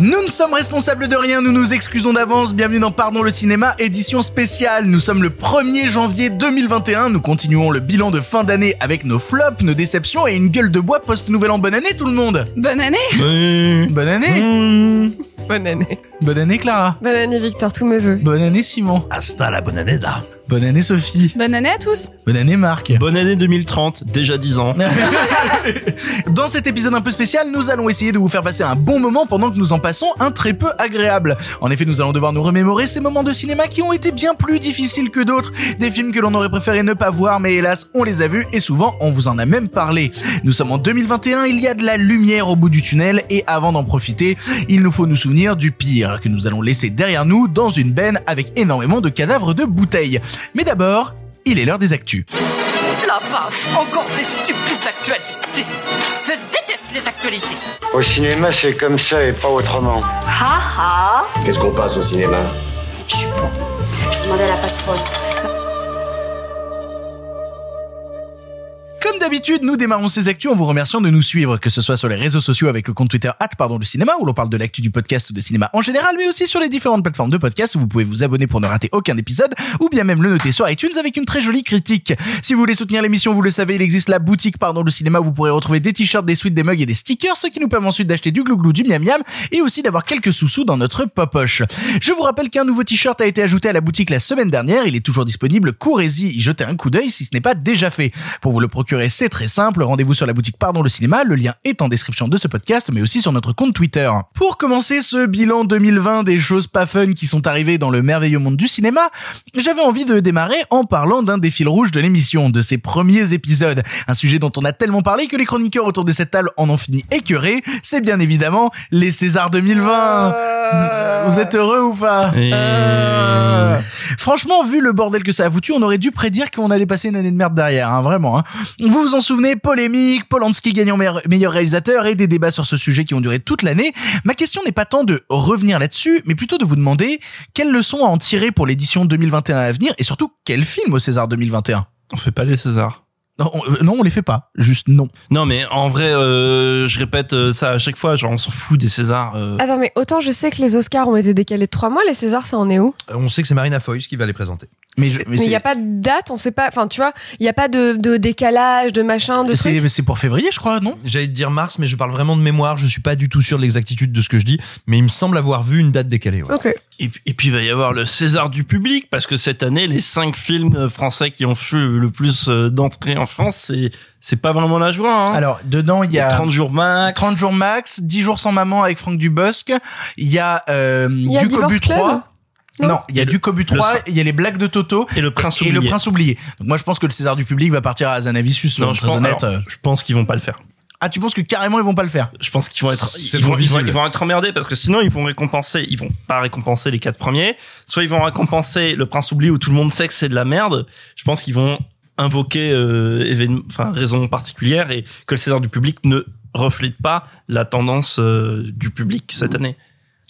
Nous ne sommes responsables de rien, nous nous excusons d'avance. Bienvenue dans Pardon le cinéma, édition spéciale. Nous sommes le 1er janvier 2021. Nous continuons le bilan de fin d'année avec nos flops, nos déceptions et une gueule de bois post-nouvel an. Bonne année tout le monde Bonne année Bonne année Bonne année. Bonne année Clara Bonne année Victor, tous mes vœux. Bonne année Simon Hasta la bonne année da Bonne année Sophie Bonne année à tous Bonne année Marc Bonne année 2030, déjà 10 ans. Dans cet épisode un peu spécial, nous allons essayer de vous faire passer un bon moment pendant que nous en passons un très peu agréable. En effet, nous allons devoir nous remémorer ces moments de cinéma qui ont été bien plus difficiles que d'autres, des films que l'on aurait préféré ne pas voir, mais hélas, on les a vus et souvent on vous en a même parlé. Nous sommes en 2021, il y a de la lumière au bout du tunnel et avant d'en profiter, il nous faut nous souvenir du pire que nous allons laisser derrière nous dans une benne avec énormément de cadavres de bouteilles. Mais d'abord, il est l'heure des actus. La vache, encore ces stupides actualités. Je déteste les actualités. Au cinéma, c'est comme ça et pas autrement. Ha ha Qu'est-ce qu'on passe au cinéma? Je suis bon. Je demandais à la patronne. Comme d'habitude, nous démarrons ces actus en vous remerciant de nous suivre, que ce soit sur les réseaux sociaux avec le compte Twitter pardon le cinéma où l'on parle de l'actu du podcast ou de cinéma en général, mais aussi sur les différentes plateformes de podcast où vous pouvez vous abonner pour ne rater aucun épisode ou bien même le noter sur iTunes avec une très jolie critique. Si vous voulez soutenir l'émission, vous le savez, il existe la boutique pardon le cinéma où vous pourrez retrouver des t-shirts, des suites, des mugs et des stickers, ce qui nous permet ensuite d'acheter du glouglou, du miam miam et aussi d'avoir quelques sous-sous dans notre popoche. Je vous rappelle qu'un nouveau t-shirt a été ajouté à la boutique la semaine dernière, il est toujours disponible, courez-y, y jetez un coup d'œil si ce n'est pas déjà fait. Pour vous le procurer, c'est très simple, rendez-vous sur la boutique Pardon le cinéma, le lien est en description de ce podcast, mais aussi sur notre compte Twitter. Pour commencer ce bilan 2020 des choses pas fun qui sont arrivées dans le merveilleux monde du cinéma, j'avais envie de démarrer en parlant d'un des fils rouges de l'émission, de ses premiers épisodes. Un sujet dont on a tellement parlé que les chroniqueurs autour de cette table en ont fini écœurés, c'est bien évidemment les Césars 2020. Vous êtes heureux ou pas Et- Euh. Franchement, vu le bordel que ça a foutu, on aurait dû prédire qu'on allait passer une année de merde derrière, hein, vraiment. Hein. Vous vous en souvenez, polémique, Polanski gagnant meilleur, réalisateur et des débats sur ce sujet qui ont duré toute l'année. Ma question n'est pas tant de revenir là-dessus, mais plutôt de vous demander quelles leçons à en tirer pour l'édition 2021 à venir et surtout quel film au César 2021 On fait pas les Césars. non on, euh, non, on les fait pas. Juste non. Non, mais en vrai, euh, je répète euh, ça à chaque fois. Genre, on s'en fout des Césars. euh. Attends, mais autant je sais que les Oscars ont été décalés de trois mois, les Césars, ça en est où? On sait que c'est Marina Foïs qui va les présenter. Mais, il n'y a pas de date, on sait pas. Enfin, tu vois, il n'y a pas de, de décalage, de machin, de trucs. c'est c'est pour février, je crois, non? J'allais te dire mars, mais je parle vraiment de mémoire. Je suis pas du tout sûr de l'exactitude de ce que je dis, mais il me semble avoir vu une date décalée. ouais. Ok. Et, puis- et puis, il va y avoir le César du public, parce que cette année, les cinq films français qui ont fait le plus euh, d'entrées en France, c'est c'est pas vraiment la joie. Hein. Alors, dedans, il y a 30 jours max. 30 jours max, 10 jours sans maman avec Franck Dubosc. Il y a, euh, Il y a du Divorce Cobu Club? 3. Non il y a du Cobu 3, il y a les blagues de Toto Et le Prince et oublié. le Prince oublié. Donc moi je pense que le César du public va partir à Azanavicius, Non, non, je très pense, honnête. alors, euh. je pense qu'ils vont pas le faire. Ah, tu penses que carrément ils vont pas le faire? Je pense qu'ils vont être, ils vont, trop ils, vont, visible. ils vont être emmerdés parce que sinon ils vont récompenser, ils vont pas récompenser les quatre premiers. Soit ils vont récompenser le Prince oublié où tout le monde sait que c'est de la merde. Je pense qu'ils vont invoquer euh, enfin raison particulière et que le César du public ne reflète pas la tendance euh, du public cette année.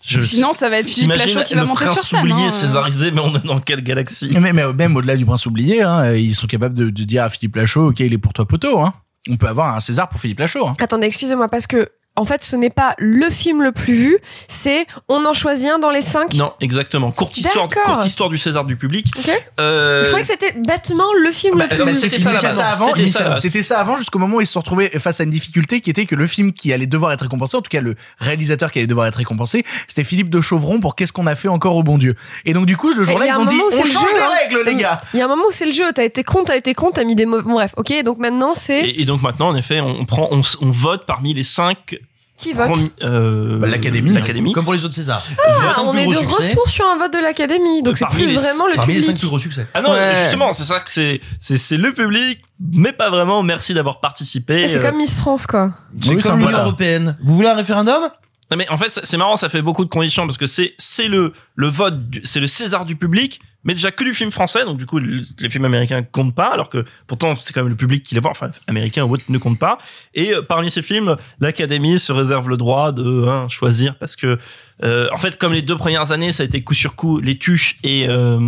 Je, Sinon, ça va être Philippe Lachaud qui va monter Prince sur scène. oublié hein. césarisé, mais on est dans quelle galaxie? Mais, mais même au-delà du Prince oublié, hein, ils sont capables de, de dire à Philippe Lachaud, ok, il est pour toi poteau. Hein. On peut avoir un César pour Philippe Lachaud. Hein. Attendez, excusez-moi, parce que en fait, ce n'est pas le film le plus vu, c'est on en choisit un dans les cinq. Non, exactement. Courte histoire, courte histoire du César du public. Ok. Euh, Je croyais que c'était bêtement le film bah, le plus non, mais vu. c'était ça, avant, C'était ça. avant jusqu'au moment où ils se sont retrouvés face à une difficulté qui était que le film qui allait devoir être récompensé, en tout cas le réalisateur qui allait devoir être récompensé, c'était Philippe de Chauvron pour Qu'est-ce qu'on a fait encore au bon Dieu. Et donc du coup, le jour-là, ils ont dit on le change jeu, les hein. règles, les gars. Il y a un moment où c'est le jeu, t'as été con, t'as été con, t'as mis des mots. Bon, bref, ok, donc maintenant c'est Et, et donc maintenant, en effet, on prend, on vote parmi les cinq. Qui vote euh, Bah, l'Académie. L'Académie. Comme pour les autres Césars. Ah, On est de succès. retour sur un vote de l'Académie, donc c'est Parmi plus les- vraiment le Parmi les cinq public. plus gros succès. Ah non, Ouais. justement, c'est ça que c'est, c'est, c'est le public, mais pas vraiment. Merci d'avoir participé. C'est Euh, comme Miss France, quoi. C'est Oui, comme l'Union ça. européenne. Vous voulez un référendum? Non, mais en fait, c'est c'est marrant, ça fait beaucoup de conditions parce que c'est, c'est le, le vote, du- c'est le César du public, mais déjà que du film français, donc du coup le- les films américains comptent pas, alors que pourtant c'est quand même le public qui les voit, enfin américain ou autre ne compte pas. Et euh, parmi ces films, l'Académie se réserve le droit de hein, choisir parce que euh, en fait comme les deux premières années ça a été coup sur coup les tuches et euh,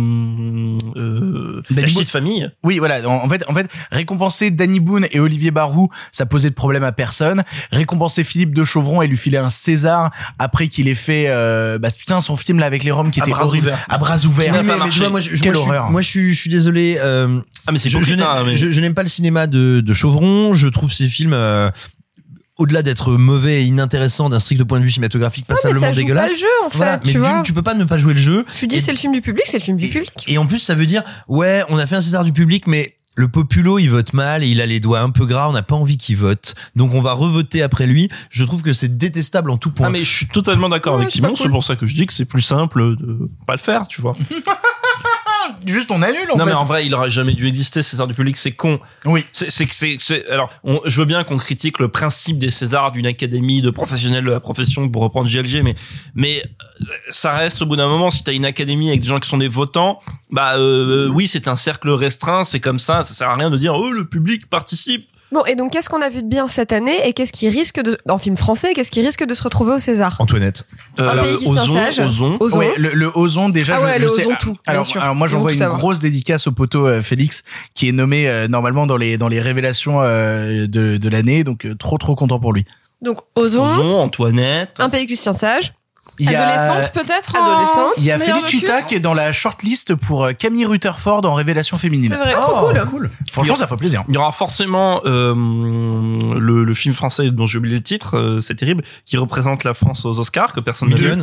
euh, la petite famille. Oui, voilà. En en fait, en fait, récompenser Danny Boone et Olivier Barou, ça posait de problème à personne. Récompenser Philippe de Chauvron et lui filer un César après qu'il ait fait, euh, bah putain, son film là avec les Roms qui À était bras horrible, ouverts. à bras ouverts. Tu vois, moi, je, je- Quelle moi, je suis- horreur. moi, je suis, je suis désolé. euh, Ah mais c'est je, beau je putain, n'aime mais- je- je n'aime pas le cinéma de, de Chauvron. Je trouve ces films, euh, au-delà d'être mauvais et inintéressants d'un strict point de vue cinématographique, Ouais, mais passablement ça joue pas dégueulasse. le jeu en fait, Voilà, mais tu tu, vois. tu peux pas ne pas jouer le jeu. Tu dis Et- c'est le film du public, c'est le film du public. Et en plus, ça veut dire, ouais, on a fait un César du public, mais le populo, il vote mal et il a les doigts un peu gras. On n'a pas envie qu'il vote, donc on va revoter après lui. Je trouve que c'est détestable en tout point. Ah mais je suis totalement d'accord Ouais, avec c'est Simon, cool. c'est pour ça que je dis que c'est plus simple de pas le faire, tu vois. Juste on annule en non fait. mais en vrai, il aurait jamais dû exister César du public, c'est con. Oui. C'est c'est c'est c'est- alors on- je veux bien qu'on critique le principe des Césars d'une académie de professionnels de la profession pour reprendre GLG mais mais euh, ça reste au bout d'un moment si t'as une académie avec des gens qui sont des votants, bah euh, oui, c'est un cercle restreint, c'est comme ça, ça sert à rien de dire oh le public participe. Bon, et donc qu'est-ce qu'on a vu de bien cette année et qu'est-ce qui risque de, en film français, qu'est-ce qui risque de se retrouver au César? Antoinette. Euh, Un pays qui Ozon, sage. Ozon. Ozon. Ouais, le, le Ozon déjà. Ah je, ouais, je le sais- Ozon tout, bien Alors, sûr. alors moi j'envoie une grosse dédicace au poteau euh, Félix qui est nommé euh, normalement dans les dans les révélations euh, de de l'année. Donc euh, trop trop content pour lui. Donc Ozon, Ozon, Antoinette. un pays qui sage, y a- Adolescente peut-être Adolescente. Il y a Chuta qui est dans la shortlist pour euh, Camille Rutherford en révélation féminine. C'est vrai. trop cool. cool. Franchement, ça fait plaisir. Il y aura forcément euh, le, le film français dont j'ai oublié le titre, euh, c'est terrible, qui représente la France aux Oscars que personne n'a vu.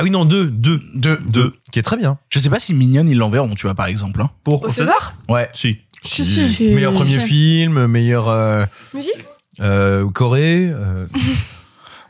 Ah oui, non, deux, deux, Deux, deux, qui est très bien. Je sais pas si Mignonne ils l'enverront, tu vois par exemple. hein. Pour au César. Ouais. Si. Si, si, si. Meilleur premier film, meilleur euh, Musique. euh, Corée.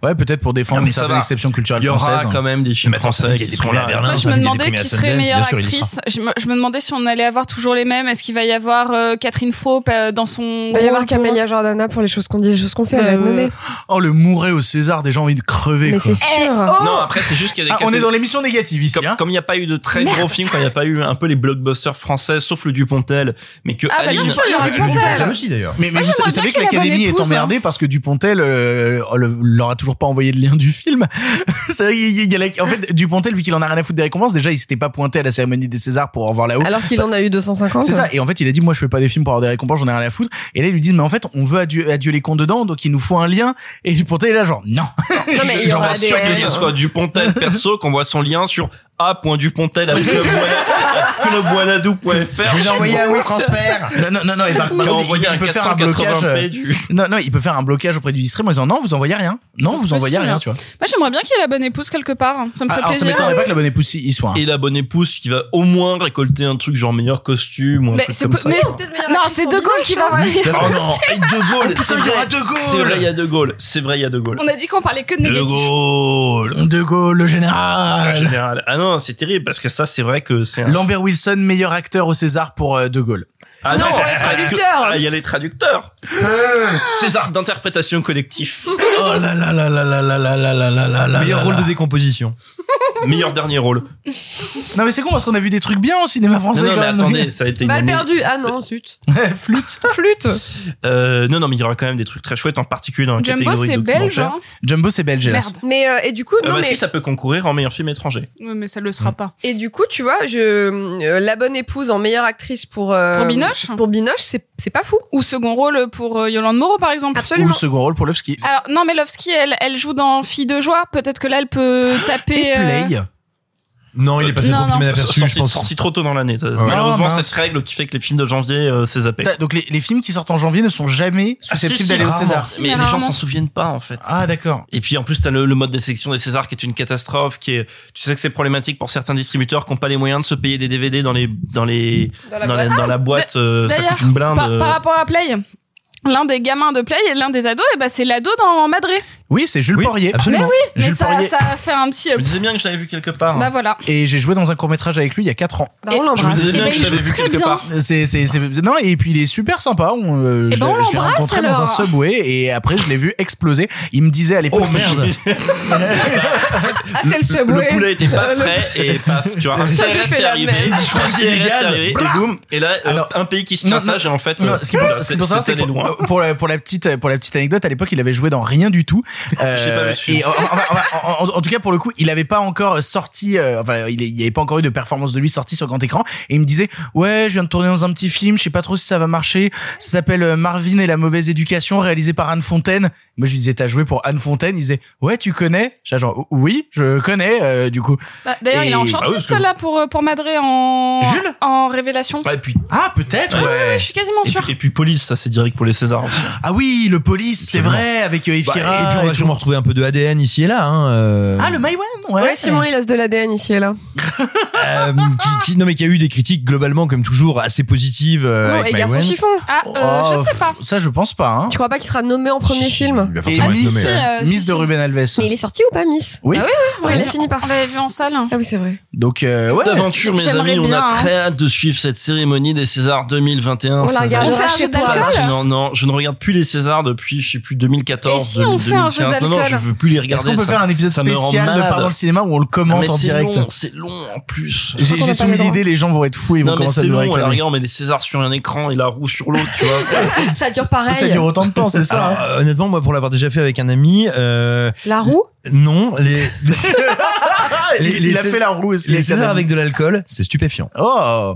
Ouais, peut-être pour défendre une certaine va. exception culturelle Il y aura française. quand même des films français qui des seront là. Berlin. Moi, je me des demandais qui serait Sundance, meilleure actrice. Je me, je me demandais si on allait avoir toujours les mêmes. Est-ce qu'il va y avoir euh, Catherine Faux euh, dans son. Il va y avoir Camélia Jordana pour les choses qu'on dit, les choses qu'on fait, elle va être Euh, nommée. Oh le mouret au César, déjà envie de crever. Mais c'est Eh, sûr. oh Non, après c'est juste qu'il y a des Ah, on est dans l'émission négative ici. comme hein. comme il n'y a pas eu de très gros films, quand il n'y a pas eu un peu les blockbusters français, sauf le Dupontel, mais que Ah, bah, bien sûr, il y aura Le Dupontel. Dupontel aussi d'ailleurs. Mais, vous, savez que l'Académie est épouse, emmerdée parce que Dupontel euh, le- leur a toujours pas envoyé de lien du film. Vrai il y a la- en fait, Dupontel, vu qu'il en a rien à foutre des récompenses, déjà, il s'était pas pointé à la cérémonie des Césars pour en voir là-haut. Alors qu'il en a eu 250. C'est ça. Et en fait, il a dit, moi, je fais pas des films pour avoir des récompenses, j'en ai rien à foutre. Et là, ils lui disent, mais en fait, on veut adieu, adieu les cons dedans, donc il nous faut un lien. Et Dupontel est là, genre, non. Non, mais il y j'en aura suis sûr des. que ce soit Dupontel perso, qu'on voit son lien sur a.dupontel avec clubwanadou.fr. Je vous ai envoyé un transfert. Non, non, non, non. Et par, par contre, il, un il peut faire un blocage. 480p euh, du. Non, non, il peut faire un blocage auprès du district en disant, non, vous envoyez rien. Non, vous envoyez rien, tu vois. Moi, j'aimerais bien qu'il y ait la bonne épouse quelque part. Ça me Ah, ferait alors, ça plaisir. m'étonnerait pas que la bonne épouse y soit. hein. Et la bonne épouse qui va au moins récolter un truc genre meilleur costume ou un Mais truc c'est comme ça. mais- meilleure Non, c'est De Gaulle qui va hein. Oh non, De Gaulle, c'est il y aura vrai. De Gaulle. C'est vrai, il y a De Gaulle. C'est vrai, il y a De Gaulle. On a dit qu'on parlait que de De négatif. Gaulle. De Gaulle, le général. général. Ah non, c'est terrible parce que ça, c'est vrai que c'est un... Lambert Wilson, meilleur acteur au César pour euh, De Gaulle. Ah Non, pour les traducteurs. Ah, il y a les traducteurs. César d'interprétation collectif. Oh là là là là là là là là là là là là Meilleur rôle de décomposition. Meilleur dernier rôle. Non mais c'est con parce qu'on a vu des trucs bien au cinéma français. Non, non, quand mais même. attendez, ça a été une Balle année- perdue. Ah non, zut. Flûte. Flûte. Euh, non, non, mais il y aura quand même des trucs très chouettes, en particulier dans la Jumbo, catégorie c'est belge. documentaire. Hein Jumbo c'est belge hélas. Merde. Mais euh, et du coup Euh, non bah mais si, ça peut concourir en meilleur film étranger. Ouais, mais ça le sera pas. et du coup tu vois je euh, la bonne épouse en meilleure actrice pour euh, Pour Binoche? pour Binoche c'est c'est pas fou. Ou second rôle pour euh, Yolande Moreau, par exemple. Ou Absolument. second rôle pour Lovski. Alors, non, mais Lovski, elle, elle joue dans Fille de joie. Peut-être que là, elle peut taper. Et euh, Non, il est passé Non, trop non. sorti, je pense. sorti trop tôt dans l'année. Ah, Malheureusement, mince. cette règle qui fait que les films de janvier, euh, c'est zappé. Donc les, les films qui sortent en janvier ne sont jamais Ah, si, susceptibles si, d'aller au. César. Si, Mais mais les gens s'en souviennent pas, en fait. Ah d'accord. Et puis en plus t'as le, le mode des sélections des Césars qui est une catastrophe, qui est, tu sais que c'est problématique pour certains distributeurs qui n'ont pas les moyens de se payer des DVD dans les dans les Dans la dans, boîte. la, dans la boîte, euh, ça D'ailleurs, coûte une blinde. par, euh. par rapport à Play, l'un des gamins de Play et l'un des ados, et bah c'est l'ado dans Madré. Oui, c'est Jules Oui, Poirier. absolument. Mais oui, mais Jules ça, Poirier. ça a fait un petit. Je me disais bien que je l'avais vu quelque part. Bah voilà. Et j'ai joué dans un court métrage avec lui il y a 4 ans. Bah, on je me l'embrasse. disais Eh bien ben, que il je l'avais joue vu très quelque bien. part. C'est, c'est, c'est, non, et puis il est super sympa. On, euh, Eh je ben, l'ai- on je l'ai l'embrasse, rencontré dans un alors. subway et après je l'ai vu exploser. Il me disait à l'époque. Oh merde Ah, c'est le subway. Le poulet était pas frais et paf, tu vois, un Ça, CRS j'ai fait est la arrivé, même. un CRS est arrivé, et boum, et là, euh, Alors, un pays qui se non, tient sage, et en fait, Non, euh, ce qui pour, ce qui c'est- pour savoir, c'est pour, loin. pour la, pour la petite pour la petite anecdote à l'époque il avait joué dans rien du tout Euh, J'ai et en, en- en- en- en tout cas pour le coup il avait pas encore sorti euh, enfin il, est- il y avait pas encore eu de performance de lui sortie sur grand écran. Et il me disait ouais je viens de tourner dans un petit film je sais pas trop si ça va marcher. Ça s'appelle euh, Marvin et la mauvaise éducation réalisé par Anne Fontaine. Moi je lui disais t'as joué pour Anne Fontaine? Il disait ouais tu connais? J'étais genre oui je connais euh, du coup. Bah, D'ailleurs, il est en Et- shortlist Ah là pour, pour Madré en. Jules? En révélation. Ah, et puis, ah peut-être ouais, Ouais, je suis quasiment et sûr. puis, et puis police, ça c'est direct pour les Césars. ah oui le police c'est vrai avec euh, Bah, va sûrement retrouver un peu de ADN ici et là. Hein, euh. Ah, le Maïwan ouais. Simon, il laisse de l'ADN ici et là. Euh, qui, non, mais qui a eu des critiques globalement, comme toujours, assez positives. Euh, non, avec et Garçon Chiffon. Ah, euh, oh, je sais pas. Ça, je pense pas. Hein. Tu crois pas qu'il sera nommé en premier film Il va forcément ah, être nommé. Miss de Ruben Alves. Mais il est sorti ou pas, Miss Oui. Ah, oui, oui, il a ah, fini par. On l'avait vu en salle. Ah, oui, c'est vrai. Donc, ouais. D'aventure, mes amis, on a hein. très hâte de suivre cette cérémonie des Césars 2021. On la regardera chez toi. Non, non, je ne regarde plus les Césars depuis, je sais plus, 2014. 2015. Non, non, je veux plus les regarder. Est-ce qu'on peut faire un épisode ça spécial de Part dans le cinéma où on le ah, commente en direct C'est long en plus. J'ai soumis l'idée, les gens vont être fous et vont commencer à nous réclamer. Regarde, on met des Césars sur un écran et la roue sur l'autre, tu vois. Ça dure pareil. Ça dure autant de temps, c'est ça. Hein. Ah, honnêtement, moi, pour l'avoir déjà fait avec un ami. Euh, la roue? Non, les, les- il les- a fait la roue aussi. les Césars avec de l'alcool, c'est stupéfiant. Oh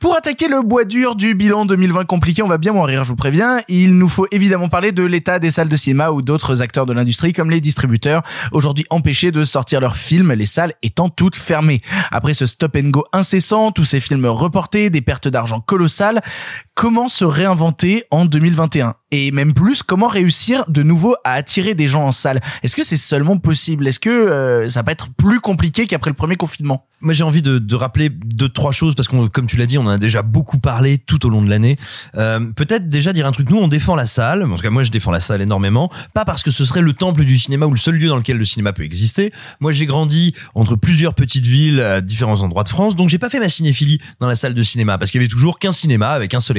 Pour attaquer le bois dur du bilan 2020 compliqué, on va bien mourir, je vous préviens. Il nous faut évidemment parler de l'état des salles de cinéma ou d'autres acteurs de l'industrie comme les distributeurs, aujourd'hui empêchés de sortir leurs films, les salles étant toutes fermées. Après ce stop and go incessant, tous ces films reportés, des pertes d'argent colossales, comment se réinventer en 2021 Et même plus, comment réussir de nouveau à attirer des gens en salle Est-ce que c'est seulement possible? Est-ce que euh, ça va être plus compliqué qu'après le premier confinement? Moi, j'ai envie de, rappeler deux, trois choses parce qu'on, comme tu l'as dit, on en a déjà beaucoup parlé tout au long de l'année. Euh, peut-être déjà dire un truc. Nous, on défend la salle. En tout cas, moi, je défends la salle énormément. Pas parce que ce serait le temple du cinéma ou le seul lieu dans lequel le cinéma peut exister. Moi, j'ai grandi entre plusieurs petites villes à différents endroits de France. Donc, j'ai pas fait ma cinéphilie dans la salle de cinéma parce qu'il y avait toujours qu'un cinéma avec un seul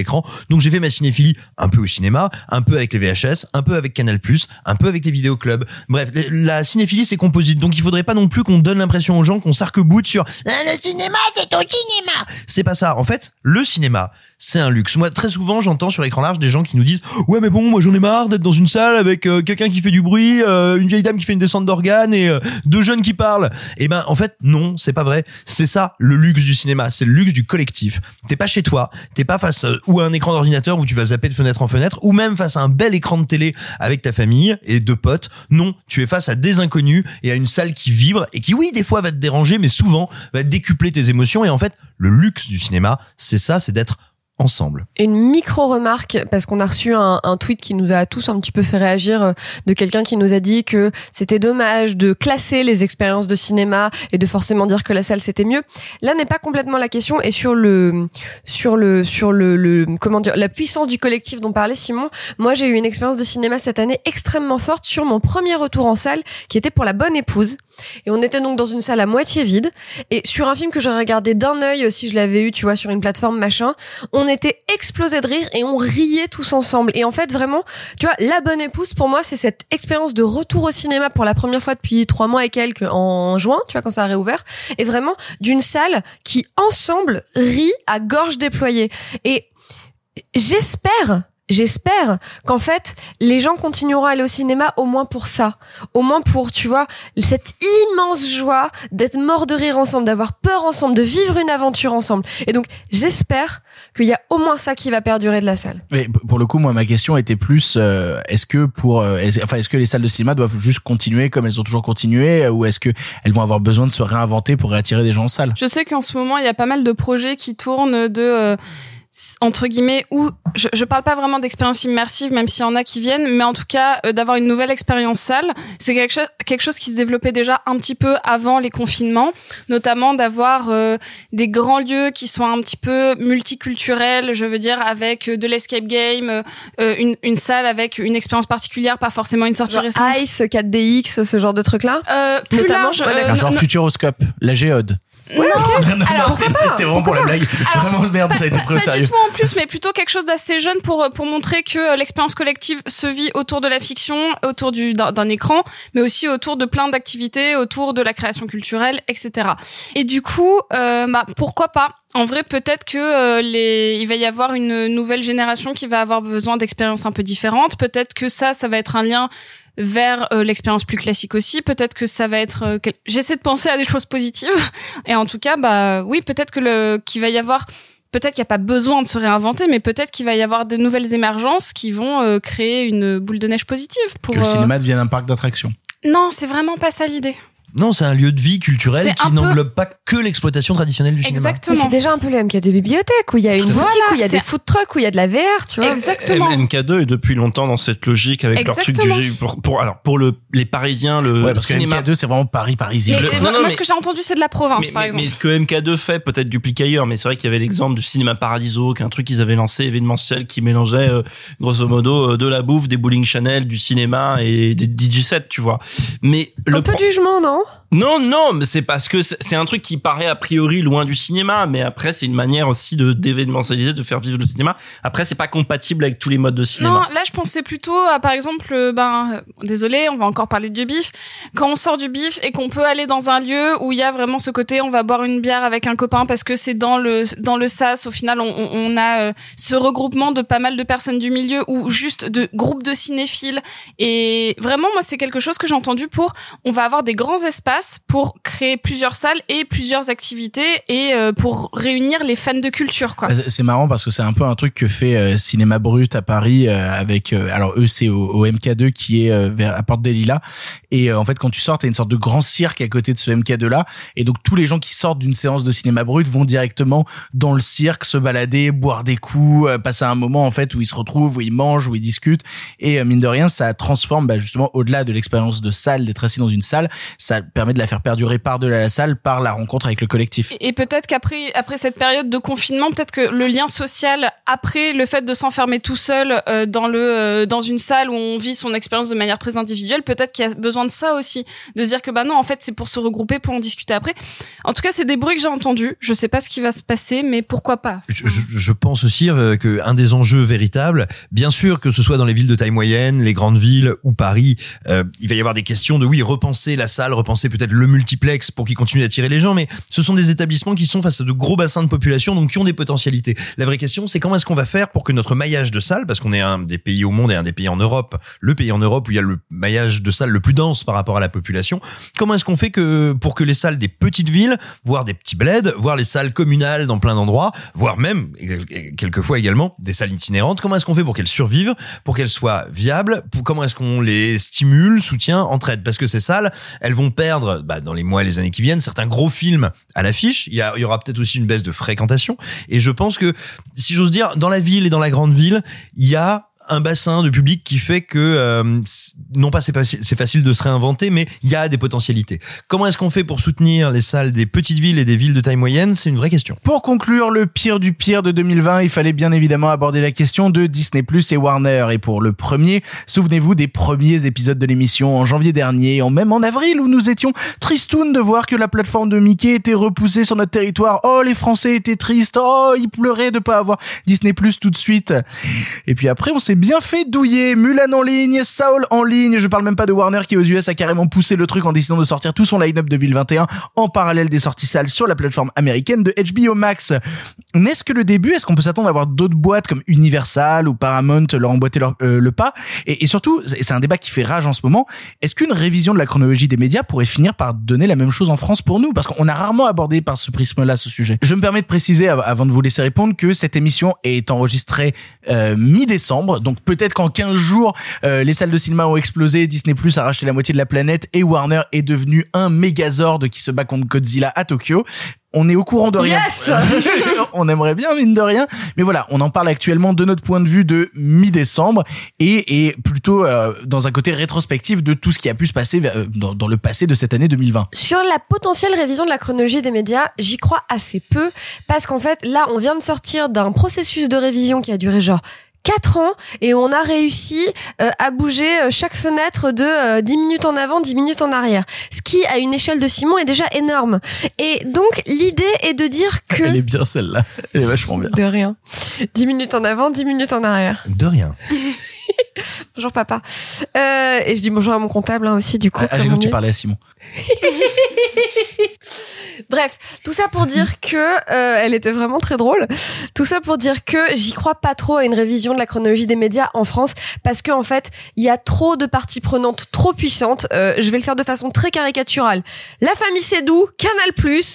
Donc, j'ai fait ma cinéphilie un peu au cinéma, un peu avec les VHS, un peu avec Canal+, un peu avec les vidéoclubs. Bref, la cinéphilie, c'est composite. Donc, il faudrait pas non plus qu'on donne l'impression aux gens qu'on s'arc-boute sur Ah, le cinéma, c'est au cinéma. C'est pas ça. En fait, le cinéma, c'est un luxe. Moi, très souvent, j'entends sur écran large des gens qui nous disent ouais, mais bon, moi, j'en ai marre d'être dans une salle avec euh, quelqu'un qui fait du bruit, euh, une vieille dame qui fait une descente d'organes et euh, deux jeunes qui parlent. Eh ben, en fait, non, c'est pas vrai. C'est ça le luxe du cinéma. C'est le luxe du collectif. T'es pas chez toi, t'es pas face euh, ou à un écran d'ordinateur où tu vas zapper de fenêtre en fenêtre, ou même face à un bel écran de télé avec ta famille et deux potes. Non, tu es face à des inconnus et à une salle qui vibre et qui, oui, des fois va te déranger, mais souvent va décupler tes émotions. Et en fait, le luxe du cinéma, c'est ça, c'est d'être ensemble. Une micro remarque parce qu'on a reçu un, un tweet qui nous a tous un petit peu fait réagir euh, de quelqu'un qui nous a dit que c'était dommage de classer les expériences de cinéma et de forcément dire que la salle c'était mieux. Là n'est pas complètement la question et sur le sur le sur le, le comment dire la puissance du collectif dont parlait Simon. Moi j'ai eu une expérience de cinéma cette année extrêmement forte sur mon premier retour en salle qui était pour la bonne épouse et on était donc dans une salle à moitié vide et sur un film que j'aurais regardé d'un œil si je l'avais eu tu vois sur une plateforme machin on était explosé de rire et on riait tous ensemble. Et en fait, vraiment, tu vois, La Bonne Épouse, pour moi, c'est cette expérience de retour au cinéma pour la première fois depuis trois mois et quelques en juin, tu vois, quand ça a réouvert. Et vraiment, d'une salle qui, ensemble, rit à gorge déployée. Et j'espère J'espère qu'en fait, les gens continueront à aller au cinéma au moins pour ça. Au moins pour, tu vois, cette immense joie d'être mort de rire ensemble, d'avoir peur ensemble, de vivre une aventure ensemble. Et donc, j'espère qu'il y a au moins ça qui va perdurer de la salle. Mais pour le coup, moi, ma question était plus euh, est-ce que pour, euh, enfin, est-ce que les salles de cinéma doivent juste continuer comme elles ont toujours continué, ou est-ce que elles vont avoir besoin de se réinventer pour réattirer des gens en salle? Je sais qu'en ce moment, il y a pas mal de projets qui tournent de... euh, entre guillemets où je, je parle pas vraiment d'expérience immersive même s'il y en a qui viennent mais en tout cas euh, d'avoir une nouvelle expérience salle c'est quelque chose quelque chose qui se développait déjà un petit peu avant les confinements notamment d'avoir euh, des grands lieux qui sont un petit peu multiculturels je veux dire avec euh, de l'escape game euh, une, une salle avec une expérience particulière pas forcément une sortie Genre récente. Ice, 4DX, ce genre de truc là euh, plus Notamment, large ouais, euh, genre futuroscope, la géode. Non, Non, non, Alors, c'était vraiment pour la blague. Vraiment merde, ça a été pris au pas sérieux. du tout en plus, mais plutôt quelque chose d'assez jeune pour pour montrer que euh, l'expérience collective se vit autour de la fiction, autour du d'un d'un écran, mais aussi autour de plein d'activités, autour de la création culturelle, etc. Et du coup, euh, bah pourquoi pas? En vrai, peut-être que euh, les, il va y avoir une nouvelle génération qui va avoir besoin d'expériences un peu différentes. Peut-être que ça, ça va être un lien vers euh, l'expérience plus classique aussi. Peut-être que ça va être. euh, quel- J'essaie de penser à des choses positives. Et en tout cas, bah oui, peut-être que le qu'il va y avoir. Peut-être qu'il n'y a pas besoin de se réinventer, mais peut-être qu'il va y avoir de nouvelles émergences qui vont euh, créer une boule de neige positive. Pour Que le euh, cinéma devienne un parc d'attractions. Non, c'est vraiment pas ça l'idée. Non, c'est un lieu de vie culturel qui peu- n'englobe pas que l'exploitation traditionnelle du cinéma. Exactement. c'est déjà un peu le MK de bibliothèque où il y a une Voilà, boutique, où il y a des food trucks, où il y a de la VR, tu vois. Exactement. M- MK2 est depuis longtemps dans cette logique avec leur truc du Exactement. pour, pour alors pour le les Parisiens le Ouais, parce que cinéma MK2, c'est vraiment Paris parisien. Le- non, non, moi, mais- ce que j'ai entendu, c'est de la province, mais, par mais- exemple. mais ce que MK2 fait peut-être duplique ailleurs, mais c'est vrai qu'il y avait l'exemple du cinéma Paradiso, qui est un truc qu'ils avaient lancé événementiel qui mélangeait euh, grosso modo euh, de la bouffe, des bowling Chanel, du cinéma et des DJ sets, tu vois. Mais le Un peu pro- de jugement, non? Non, non, mais c'est parce que c'est un truc qui paraît a priori loin du cinéma, mais après c'est une manière aussi de d'événementialiser, de faire vivre le cinéma. Après c'est pas compatible avec tous les modes de Non, cinéma. là je pensais plutôt à par exemple, euh, ben euh, désolé, on va encore parler du bif. Quand on sort du bif et qu'on peut aller dans un lieu où il y a vraiment ce côté, on va boire une bière avec un copain parce que c'est dans le dans le sas. Au final, on, on- on a euh, ce regroupement de pas mal de personnes du milieu ou juste de groupes de cinéphiles. Et vraiment, moi c'est quelque chose que j'ai entendu pour. On va avoir des grands espaces pour créer plusieurs salles et plusieurs activités et euh, pour réunir les fans de culture, quoi. C'est marrant parce que c'est un peu un truc que fait euh, Cinéma Brut à Paris euh, avec alors eux c'est au, au MK2 qui est à Porte des Lilas. Et en fait quand tu sors t'as une sorte de grand cirque à côté de ce MK2 là. Et donc tous les gens qui sortent d'une séance de Cinéma Brut vont directement dans le cirque se balader boire des coups passer un moment en fait où ils se retrouvent où ils mangent où ils discutent. Et mine de rien ça transforme bah, justement au-delà de l'expérience de salle d'être assis dans une salle permet de la faire perdurer par delà la salle par la rencontre avec le collectif Et peut-être qu'après après cette période de confinement, peut-être que le lien social après le fait de s'enfermer tout seul euh, dans le euh, dans une salle où on vit son expérience de manière très individuelle, peut-être qu'il y a besoin de ça aussi, de se dire que bah non, en fait, c'est pour se regrouper pour en discuter après. En tout cas, c'est des bruits que j'ai entendus. Je sais pas ce qui va se passer, mais pourquoi pas? Je, je- je pense aussi euh, que un des enjeux véritables, bien sûr que ce soit dans les villes de taille moyenne, les grandes villes ou Paris, euh, il va y avoir des questions de oui repenser la salle, repenser peut-être le multiplex pour qu'il continue d'attirer les gens, mais ce sont des établissements qui sont face à de gros bassins de population, donc qui ont des potentialités. La vraie question, c'est comment est-ce qu'on va faire pour que notre maillage de salles, parce qu'on est un des pays au monde et un des pays en Europe, le pays en Europe où il y a le maillage de salles le plus dense par rapport à la population, comment est-ce qu'on fait que pour que les salles des petites villes, voire des petits bleds, voire les salles communales dans plein d'endroits, voire même quelquefois également des salles itinérantes, comment est-ce qu'on fait pour qu'elles survivent, pour qu'elles soient viables, comment est-ce qu'on les stimule, soutient, entraide? Parce que ces salles, elles vont perdre bah, dans les mois et les années qui viennent certains gros films à l'affiche. Y, il y aura peut-être aussi une baisse de fréquentation. Et je pense que, si j'ose dire, dans la ville et dans la grande ville, il y a un bassin de public qui fait que euh, non pas c'est facile, c'est facile de se réinventer, mais il y a des potentialités. Comment est-ce qu'on fait pour soutenir les salles des petites villes et des villes de taille moyenne? C'est une vraie question. Pour conclure le pire du pire de 2020, il fallait bien évidemment aborder la question de Disney Plus et Warner. Et pour le premier, souvenez-vous des premiers épisodes de l'émission en janvier dernier, en même en avril où nous étions tristounes de voir que la plateforme de Mickey était repoussée sur notre territoire. Oh, les Français étaient tristes. Oh, ils pleuraient de pas avoir Disney Plus tout de suite. Et puis après, on s'est bien fait douiller. Mulan en ligne, Saul en ligne. Je parle même pas de Warner qui aux US a carrément poussé le truc en décidant de sortir tout son line-up de 2021 en parallèle des sorties salles sur la plateforme américaine de HBO Max. N'est-ce que le début? Est-ce qu'on peut s'attendre à voir d'autres boîtes comme Universal ou Paramount leur emboîter euh, le pas? Et, et surtout, c'est un débat qui fait rage en ce moment. Est-ce qu'une révision de la chronologie des médias pourrait finir par donner la même chose en France pour nous? Parce qu'on a rarement abordé par ce prisme-là ce sujet. Je me permets de préciser av- avant de vous laisser répondre que cette émission est enregistrée euh, mi-décembre, donc peut-être qu'en 15 jours, euh, les salles de cinéma ont explosé, Disney Plus a racheté la moitié de la planète et Warner est devenu un mégazord qui se bat contre Godzilla à Tokyo. on est au courant de rien. Yes on aimerait bien, mine de rien. Mais voilà, on en parle actuellement de notre point de vue de mi-décembre et, et plutôt euh, dans un côté rétrospectif de tout ce qui a pu se passer euh, dans, dans le passé de cette année 2020. Sur la potentielle révision de la chronologie des médias, j'y crois assez peu parce qu'en fait, là, on vient de sortir d'un processus de révision qui a duré genre 4 ans et on a réussi euh, à bouger euh, chaque fenêtre de euh, 10 minutes en avant, 10 minutes en arrière. Ce qui, à une échelle de Simon, est déjà énorme. Et donc, l'idée est de dire que... Elle est bien celle-là. Elle est vachement bien. De rien. 10 minutes en avant, 10 minutes en arrière. De rien. Bonjour papa. Euh, et je dis bonjour à mon comptable hein, aussi du coup. Ah, j'ai cru que tu parlais à Simon. Bref, tout ça pour dire que euh, elle était vraiment très drôle. Tout ça pour dire que j'y crois pas trop à une révision de la chronologie des médias en France parce que en fait, il y a trop de parties prenantes trop puissantes. Euh, je vais le faire de façon très caricaturale. La famille Sédou, Canal+,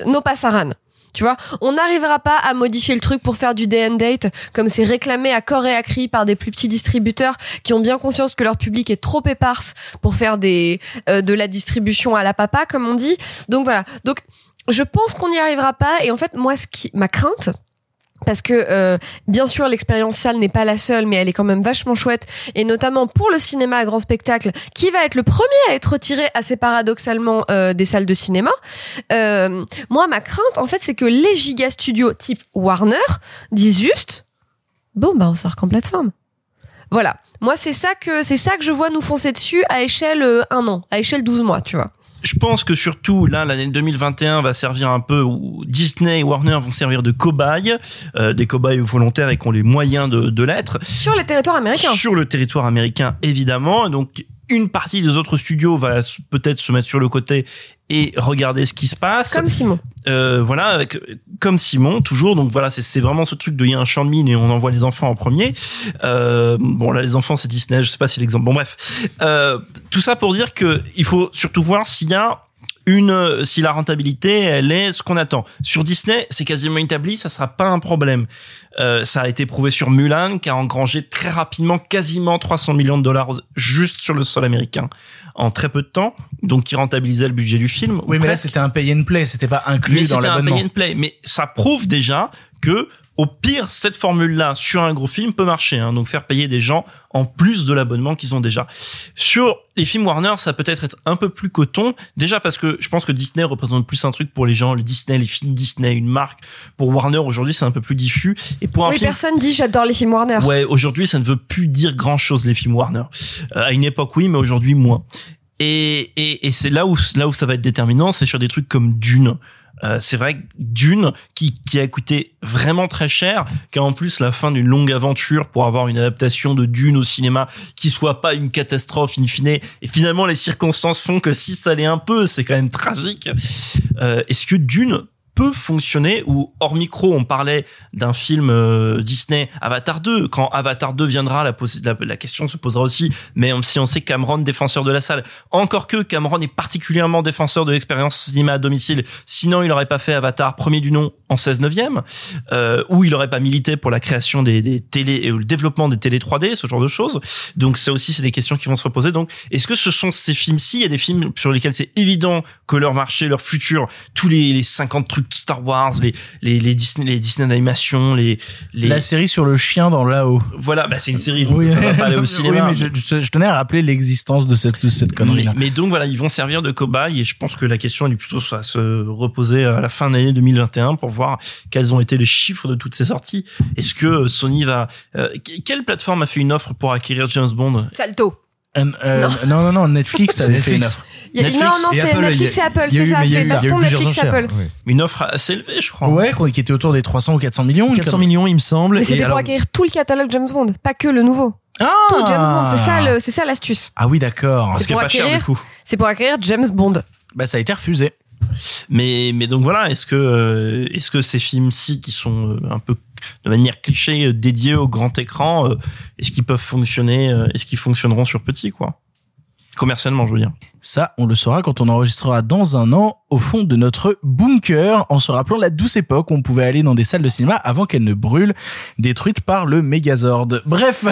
nos Passaran. Tu vois, on n'arrivera pas à modifier le truc pour faire du day and date comme c'est réclamé à corps et à cri par des plus petits distributeurs qui ont bien conscience que leur public est trop éparse pour faire des euh, de la distribution à la papa comme on dit. Donc voilà. Donc je pense qu'on n'y arrivera pas et en fait moi ce qui ma crainte parce que euh, bien sûr l'expérience salle n'est pas la seule mais elle est quand même vachement chouette. Et notamment pour le cinéma à grand spectacle qui va être le premier à être retiré assez paradoxalement euh, des salles de cinéma. Euh, moi ma crainte en fait c'est que les giga studios type Warner disent juste bon bah on sort qu'en plateforme. Voilà. Moi c'est ça que c'est ça que je vois nous foncer dessus à échelle euh, un an à échelle 12 mois tu vois je pense que surtout là l'année 2021 va servir un peu où Disney et Warner vont servir de cobayes, euh, des cobayes volontaires et qui ont les moyens de, de l'être sur les territoires américains. Sur le territoire américain évidemment, donc une partie des autres studios va peut-être se mettre sur le côté et regarder ce qui se passe. comme Simon Euh, voilà, avec, comme Simon, toujours. Donc voilà, c'est c'est vraiment ce truc de il y a un champ de mine et on envoie les enfants en premier. Euh, bon là, les enfants c'est Disney, je sais pas si l'exemple. Bon bref, euh, tout ça pour dire que il faut surtout voir s'il y a une si la rentabilité elle est ce qu'on attend sur Disney c'est quasiment établi ça sera pas un problème euh, ça a été prouvé sur Mulan qui a engrangé très rapidement quasiment 300 millions de dollars juste sur le sol américain en très peu de temps donc qui rentabilisait le budget du film Oui, ou mais là c'était un pay and play, c'était pas inclus Mais dans c'était un l'abonnement. pay and play. Mais ça prouve déjà que, au pire, cette formule-là sur un gros film peut marcher. Hein, donc faire payer des gens en plus de l'abonnement qu'ils ont déjà. Sur les films Warner, ça peut être être un peu plus coton. Déjà parce que je pense que Disney représente plus un truc pour les gens, le Disney, les films Disney, une marque. Pour Warner aujourd'hui, c'est un peu plus diffus. Et pour un oui film personne dit j'adore les films Warner Ouais, aujourd'hui, ça ne veut plus dire grand chose, les films Warner. Euh, à une époque, oui, mais aujourd'hui, moins. Et, et, et c'est là où, là où ça va être déterminant, c'est sur des trucs comme Dune. Euh, c'est vrai que Dune, qui, qui a coûté vraiment très cher, qui a en plus la fin d'une longue aventure pour avoir une adaptation de Dune au cinéma qui soit pas une catastrophe in fine. Et finalement, les circonstances font que si ça l'est un peu, c'est quand même tragique. Euh, Est-ce que Dune peut fonctionner ou hors micro on parlait d'un film euh, Disney Avatar 2 quand Avatar 2 viendra la, la, la question se posera aussi. Mais si on sait Cameron défenseur de la salle. Encore que Cameron est particulièrement défenseur de l'expérience cinéma à domicile. Sinon il aurait pas fait Avatar premier du nom en 16 neuvième. Euh, ou il aurait pas milité pour la création des, des télé et le développement des télé 3D ce genre de choses. Donc ça aussi c'est des questions qui vont se reposer. Donc est-ce que ce sont ces films-ci il y a des films sur lesquels c'est évident que leur marché leur futur tous les, les 50 trucs Star Wars les les les Disney les Disney d'animation les les La série sur le chien dans là-haut. voilà bah c'est une série donc ça va pas aller au cinéma Oui, mais je, je- je tenais à rappeler l'existence de cette, de cette connerie-là. mais, mais donc voilà, ils vont servir de cobaye et je pense que la question elle est plutôt à se reposer à la fin de l'année 2021 pour voir quels ont été les chiffres de toutes ces sorties. Est-ce que euh, Sony va euh, que- quelle plateforme a fait une offre pour acquérir James Bond? Salto Euh, euh, non. non, non, Netflix avait fait une offre. Il y a- Netflix non, non, et c'est Apple, Netflix et Apple, c'est ça, c'est baston Netflix enchères, Apple. oui. Une offre assez élevée, je crois. Ouais, qui était autour des 300 ou 400 millions. 400 millions, il me semble. Mais Et c'était pour alors- acquérir tout le catalogue James Bond, pas que le nouveau. Ah Tout James Bond, c'est ça, le- c'est ça l'astuce. Ah oui, d'accord. Ce qui est pour. C'est pour acquérir James Bond. Bah, ça a été refusé. Mais mais donc voilà, est-ce que euh, est-ce que ces films-ci qui sont euh, un peu de manière cliché euh, dédiés au grand écran, euh, est-ce qu'ils peuvent fonctionner, euh, est-ce qu'ils fonctionneront sur petit quoi? Commercialement, je veux dire. Ça, on le saura quand on enregistrera dans un an au fond de notre bunker, en se rappelant la douce époque où on pouvait aller dans des salles de cinéma avant qu'elles ne brûlent, détruites par le Megazord. Bref.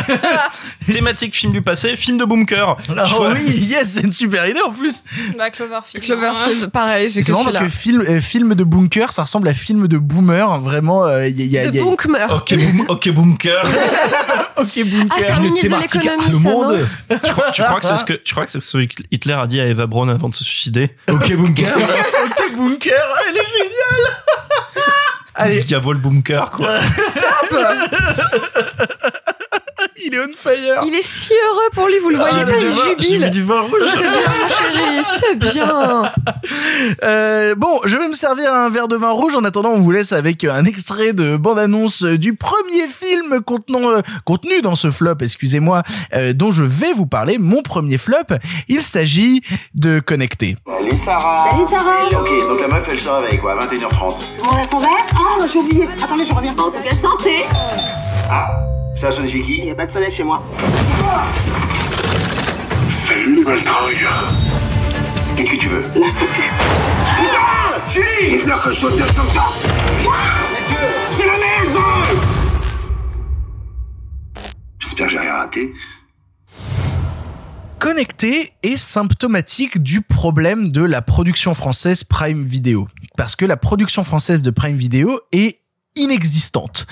Thématique film du passé, film de bunker. Ah oui, yes, c'est une super idée en plus. Bah, Cloverfield. Cloverfield, pareil, j'ai que C'est marrant parce que film, euh, film de bunker, ça ressemble à film de boomer. Vraiment, euh, il y a, il y a- De il y a- Bunkmer. Ok, boom, ok, bunker. Ok, bunker. Ah, c'est un ministre de l'économie, ça, monde. non tu, crois, tu crois que c'est ce que tu crois que c'est ce que Hitler a dit à Eva Braun avant de se suicider Ok, bunker. ok, bunker, elle est géniale. Allez, Il y a vol bunker quoi. il est on fire. Il est si heureux pour lui, vous le voyez J'ai pas, il jubile. du vin rouge. C'est bien, mon chéri, c'est bien. Euh, bon, je vais me servir un verre de vin rouge. En attendant, on vous laisse avec un extrait de bande-annonce du premier film contenant, euh, contenu dans ce flop, excusez-moi, euh, dont je vais vous parler. Mon premier flop, il s'agit de Connecté. Salut Sarah Salut Sarah Ok, donc la meuf elle sort avec quoi, 21h30. Tout le monde a son verre? Ah, j'ai oublié Attendez, je reviens En tout cas, santé Ah, ça a sonné chez qui Il n'y a pas de soleil chez moi. Salut les Qu'est-ce que tu veux Là, ça pue. Ah Julie Il a rechoté sur ça Messieurs C'est la merde J'espère que j'ai rien raté. Connecté est symptomatique du problème de la production française Prime Video. Parce que la production française de Prime Video est inexistante.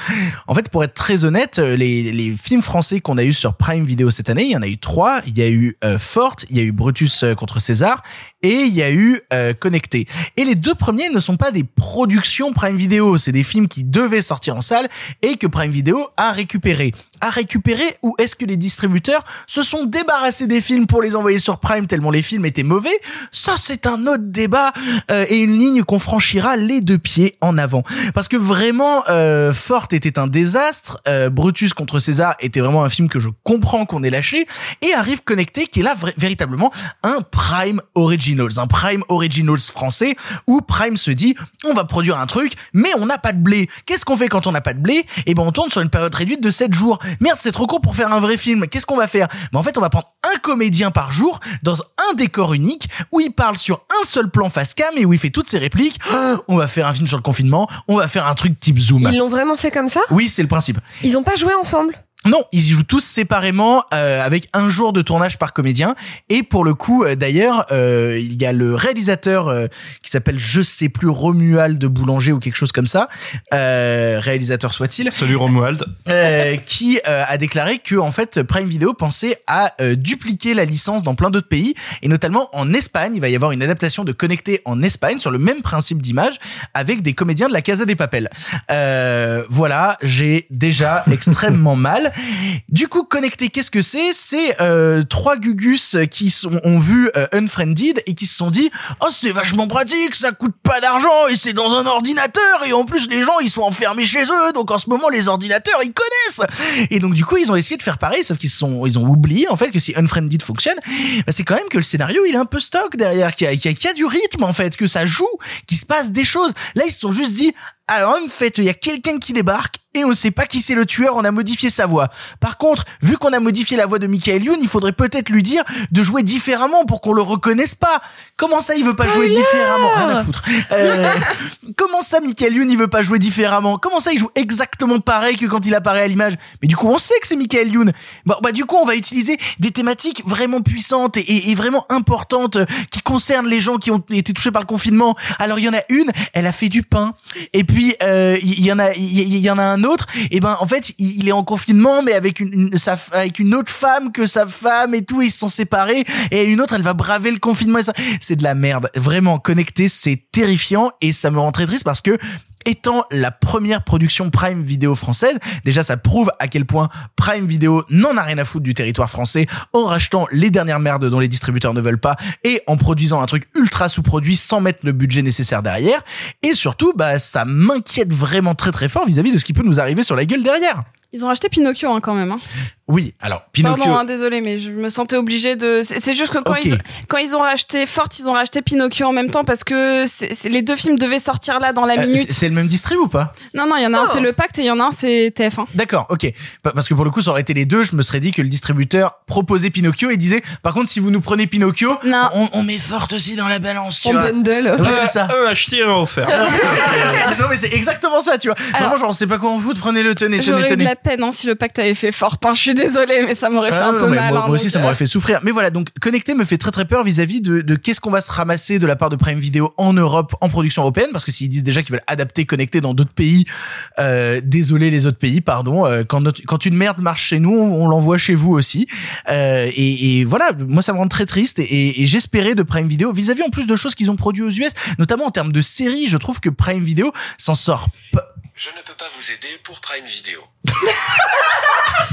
En fait, pour être très honnête, euh, les, films français qu'on a eu sur Prime Video cette année, il y en a eu trois. Il y a eu euh, Forte, il y a eu Brutus euh, contre César et il y a eu Connecté. Et les deux premiers ne sont pas des productions Prime Video, c'est des films qui devaient sortir en salle et que Prime Video a récupéré. A récupéré ou est-ce que les distributeurs se sont débarrassés des films pour les envoyer sur Prime tellement les films étaient mauvais? Ça, c'est un autre débat euh, et une ligne qu'on franchira les deux pieds en avant. Parce que vraiment, euh, Forte était un désastre. euh, Brutus contre César était vraiment un film que je comprends qu'on ait lâché. Et arrive Connecté qui est là véritablement un Prime Originals, un Prime Originals français où Prime se dit on va produire un truc, mais on n'a pas de blé. Qu'est-ce qu'on fait quand on n'a pas de blé? Eh ben on tourne sur une période réduite de 7 jours. Merde, c'est trop court pour faire un vrai film. Qu'est-ce qu'on va faire? Ben en fait, on va prendre un comédien par jour dans un décor unique où il parle sur un seul plan face cam et où il fait toutes ses répliques. On va faire un film sur le confinement, on va faire un truc type zoom. Ils l'ont vraiment fait comme ça? Oui, c'est le principe. Ils ont pas joué ensemble? Non, ils y jouent tous séparément euh, avec un jour de tournage par comédien. Et pour le coup, euh, d'ailleurs, euh, il y a le réalisateur euh, qui s'appelle, je sais plus, Romuald de Boulanger ou quelque chose comme ça, euh, réalisateur soit-il, Salut Romuald. euh, qui euh, a déclaré que en fait Prime Video pensait à euh, dupliquer la licence dans plein d'autres pays et notamment en Espagne. Il va y avoir une adaptation de Connecté en Espagne sur le même principe d'image avec des comédiens de la Casa des Papel. Euh, voilà, j'ai déjà extrêmement mal. Du coup, Connecté, qu'est-ce que c'est? C'est euh, trois gugus qui sont, ont vu euh, Unfriended et qui se sont dit oh c'est vachement pratique, ça coûte pas d'argent et c'est dans un ordinateur et en plus les gens ils sont enfermés chez eux donc en ce moment les ordinateurs ils connaissent! Et donc du coup ils ont essayé de faire pareil sauf qu'ils sont ils ont oublié en fait que si Unfriended fonctionne bah, c'est quand même que le scénario il est un peu stock derrière qu'il y a du rythme en fait que ça joue qu'il se passe des choses. Là ils se sont juste dit alors en fait il y a quelqu'un qui débarque et on ne sait pas qui c'est le tueur, on a modifié sa voix. Par contre, vu qu'on a modifié la voix de Michael Youn, il faudrait peut-être lui dire de jouer différemment pour qu'on le reconnaisse pas. Comment ça, il veut pas jouer différemment? Rien à foutre. Euh, comment ça, Michael Youn, il veut pas jouer différemment? Comment ça, il joue exactement pareil que quand il apparaît à l'image? Mais du coup, on sait que c'est Michael Youn. Bah, bah, du coup, on va utiliser des thématiques vraiment puissantes et, et- et vraiment importantes euh, qui concernent les gens qui ont été touchés par le confinement. Alors, il y en a une, elle a fait du pain. Et puis, euh, il y, en a, il y, en a un autre. Et ben, en fait, il, est en confinement, mais avec une, avec une autre femme que sa femme et tout. Ils se sont séparés. Et une autre, elle va braver le confinement. Et ça, c'est de la merde. Vraiment, connecté, c'est terrifiant et ça me rend très triste parce que étant la première production Prime Vidéo française, déjà ça prouve à quel point Prime Video n'en a rien à foutre du territoire français en rachetant les dernières merdes dont les distributeurs ne veulent pas et en produisant un truc ultra sous-produit sans mettre le budget nécessaire derrière. Et surtout, bah ça m'inquiète vraiment très très fort vis-à-vis de ce qui peut nous arriver sur la gueule derrière. Ils ont racheté Pinocchio hein, quand même. Hein. Oui, alors Pinocchio. Pardon, hein, désolé, mais je me sentais obligée de. C'est juste que quand, ils, quand ils ont racheté Fort, ils ont racheté Pinocchio en même temps parce que les deux films devaient sortir là dans la Euh, minute. c'est- c'est le même distrib ou pas? Non, non, il y en a un, c'est le Pacte et il y en a un, c'est TF1. D'accord, ok. Pa- Parce que pour le coup, ça aurait été les deux. Je me serais dit que le distributeur proposait Pinocchio et disait, par contre, si vous nous prenez Pinocchio, Non. on, on met forte aussi dans la balance. Tu En vois. bundle. Ouais, c'est ça. Un acheté, un offert. non mais c'est exactement ça, tu vois. Vraiment, Alors- genre, on sait pas quoi en foutre, prenez le tenez, tenez, J'aurais eu de tenez. la peine hein, si le Pacte avait fait Fort. hein. Je suis désolée, mais ça m'aurait fait Ah, un non, peu mal. moi, hein, moi aussi, donc, ça m'aurait fait souffrir. Mais voilà, donc connecté me fait très très peur vis-à-vis de, de qu'est-ce qu'on va se ramasser de la part de Prime Video en Europe en production européenne, parce que s'ils disent déjà qu'ils veulent adapter connecté dans d'autres pays, euh, désolé les autres pays, pardon. euh, quand notre- quand une merde marche chez nous, on, on l'envoie chez vous aussi. Euh, et, et voilà, moi ça me rend très triste et, et j'espérais de Prime Video vis-à-vis en plus de choses qu'ils ont produit aux US, notamment en termes de séries. Je trouve que Prime Video s'en sort. pas- Je ne peux pas vous aider pour Prime Video.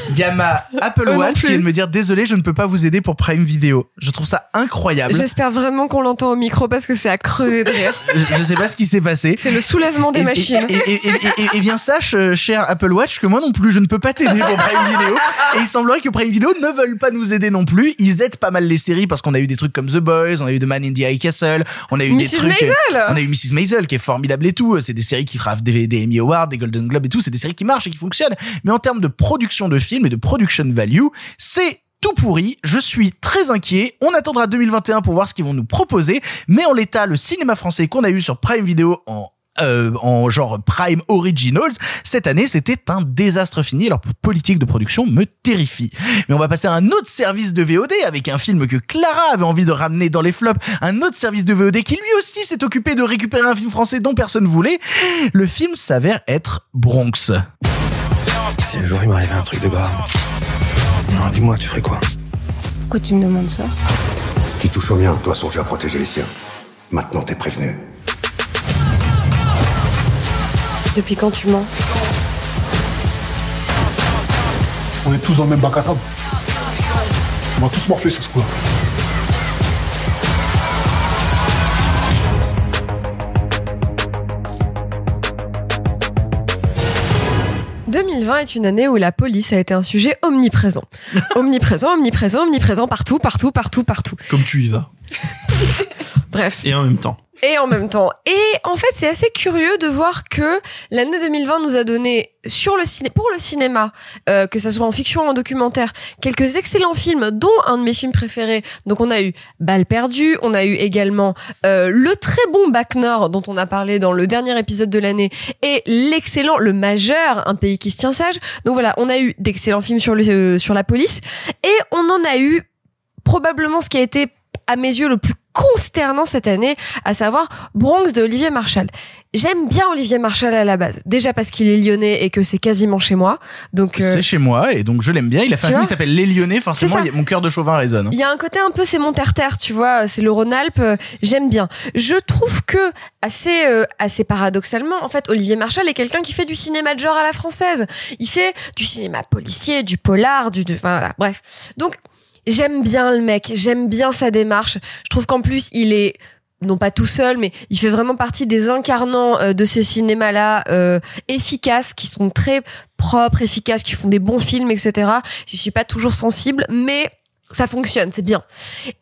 Il y a ma Apple Eux non Watch qui plus. vient de me dire désolé, je ne peux pas vous aider pour Prime Video. Je trouve ça incroyable. J'espère vraiment qu'on l'entend au micro parce que c'est à crever de rire. Je, je sais pas ce qui s'est passé. C'est le soulèvement des Et- machines. Et, et, et, et- et- et bien sache, euh, cher Apple Watch, que moi non plus, je ne peux pas t'aider pour Prime Video. Et il semblerait que Prime Video ne veulent pas nous aider non plus. Ils aident pas mal les séries parce qu'on a eu des trucs comme The Boys, on a eu The Man in the High Castle, on a eu des Mrs. trucs. Maisel On a eu Mrs. Maisel qui est formidable et tout. C'est des séries qui reçoivent des, des Emmy Awards, des Golden Globes et tout. C'est des séries qui marchent et qui fonctionnent. Mais en termes de production de films et de production value, c'est tout pourri, je suis très inquiet. On attendra 2021 pour voir ce qu'ils vont nous proposer, mais en l'état, le cinéma français qu'on a eu sur Prime Video en euh, en genre Prime Originals, cette année c'était un désastre fini. Leur politique de production me terrifie. Mais on va passer à un autre service de VOD avec un film que Clara avait envie de ramener dans les flops. Un autre service de VOD qui lui aussi s'est occupé de récupérer un film français dont personne voulait. Le film s'avère être Bronx. Si un jour il m'arrivait un truc de grave. Non, dis-moi, tu ferais quoi Pourquoi tu me demandes ça Qui touche au mien doit songer à protéger les siens. Maintenant, t'es prévenu. Depuis quand tu mens On est tous dans le même bac à sable. On va tous morfler sur ce coup-là. « 2020 est une année où la police a été un sujet omniprésent. omniprésent, omniprésent, omniprésent, partout, partout, partout, partout. Comme tu y vas. Bref. Et en même temps. Et en même temps. Et en fait, c'est assez curieux de voir que l'année 2020 nous a donné sur le ciné, pour le cinéma, euh, que ça soit en fiction ou en documentaire, quelques excellents films, dont un de mes films préférés. Donc on a eu Balle perdue, on a eu également euh, le très bon Bac Nord dont on a parlé dans le dernier épisode de l'année, et l'excellent Le Majeur, un pays qui se tient sage. Donc voilà, on a eu d'excellents films sur le euh, sur la police, et on en a eu probablement ce qui a été à mes yeux le plus consternant cette année, à savoir Bronx de Olivier Marshall. J'aime bien Olivier Marshall à la base, déjà parce qu'il est lyonnais et que c'est quasiment chez moi. Donc euh, C'est chez moi et donc je l'aime bien. Il a fait un film qui s'appelle Les Lyonnais. Forcément, a- mon cœur de chauvin résonne. il y a un côté un peu c'est mon terre-terre, tu vois, c'est le Rhône-Alpes, euh, j'aime bien. Je trouve que assez euh, assez paradoxalement, en fait, Olivier Marshall est quelqu'un qui fait du cinéma de genre à la française. Il fait du cinéma policier, du polar, du du- enfin, voilà, bref. Donc j'aime bien le mec, j'aime bien sa démarche. Je trouve qu'en plus, il est non pas tout seul, mais il fait vraiment partie des incarnants euh, de ce cinéma-là euh, efficaces, qui sont très propres, efficaces, qui font des bons films, etc. Je suis pas toujours sensible, mais ça fonctionne, c'est bien.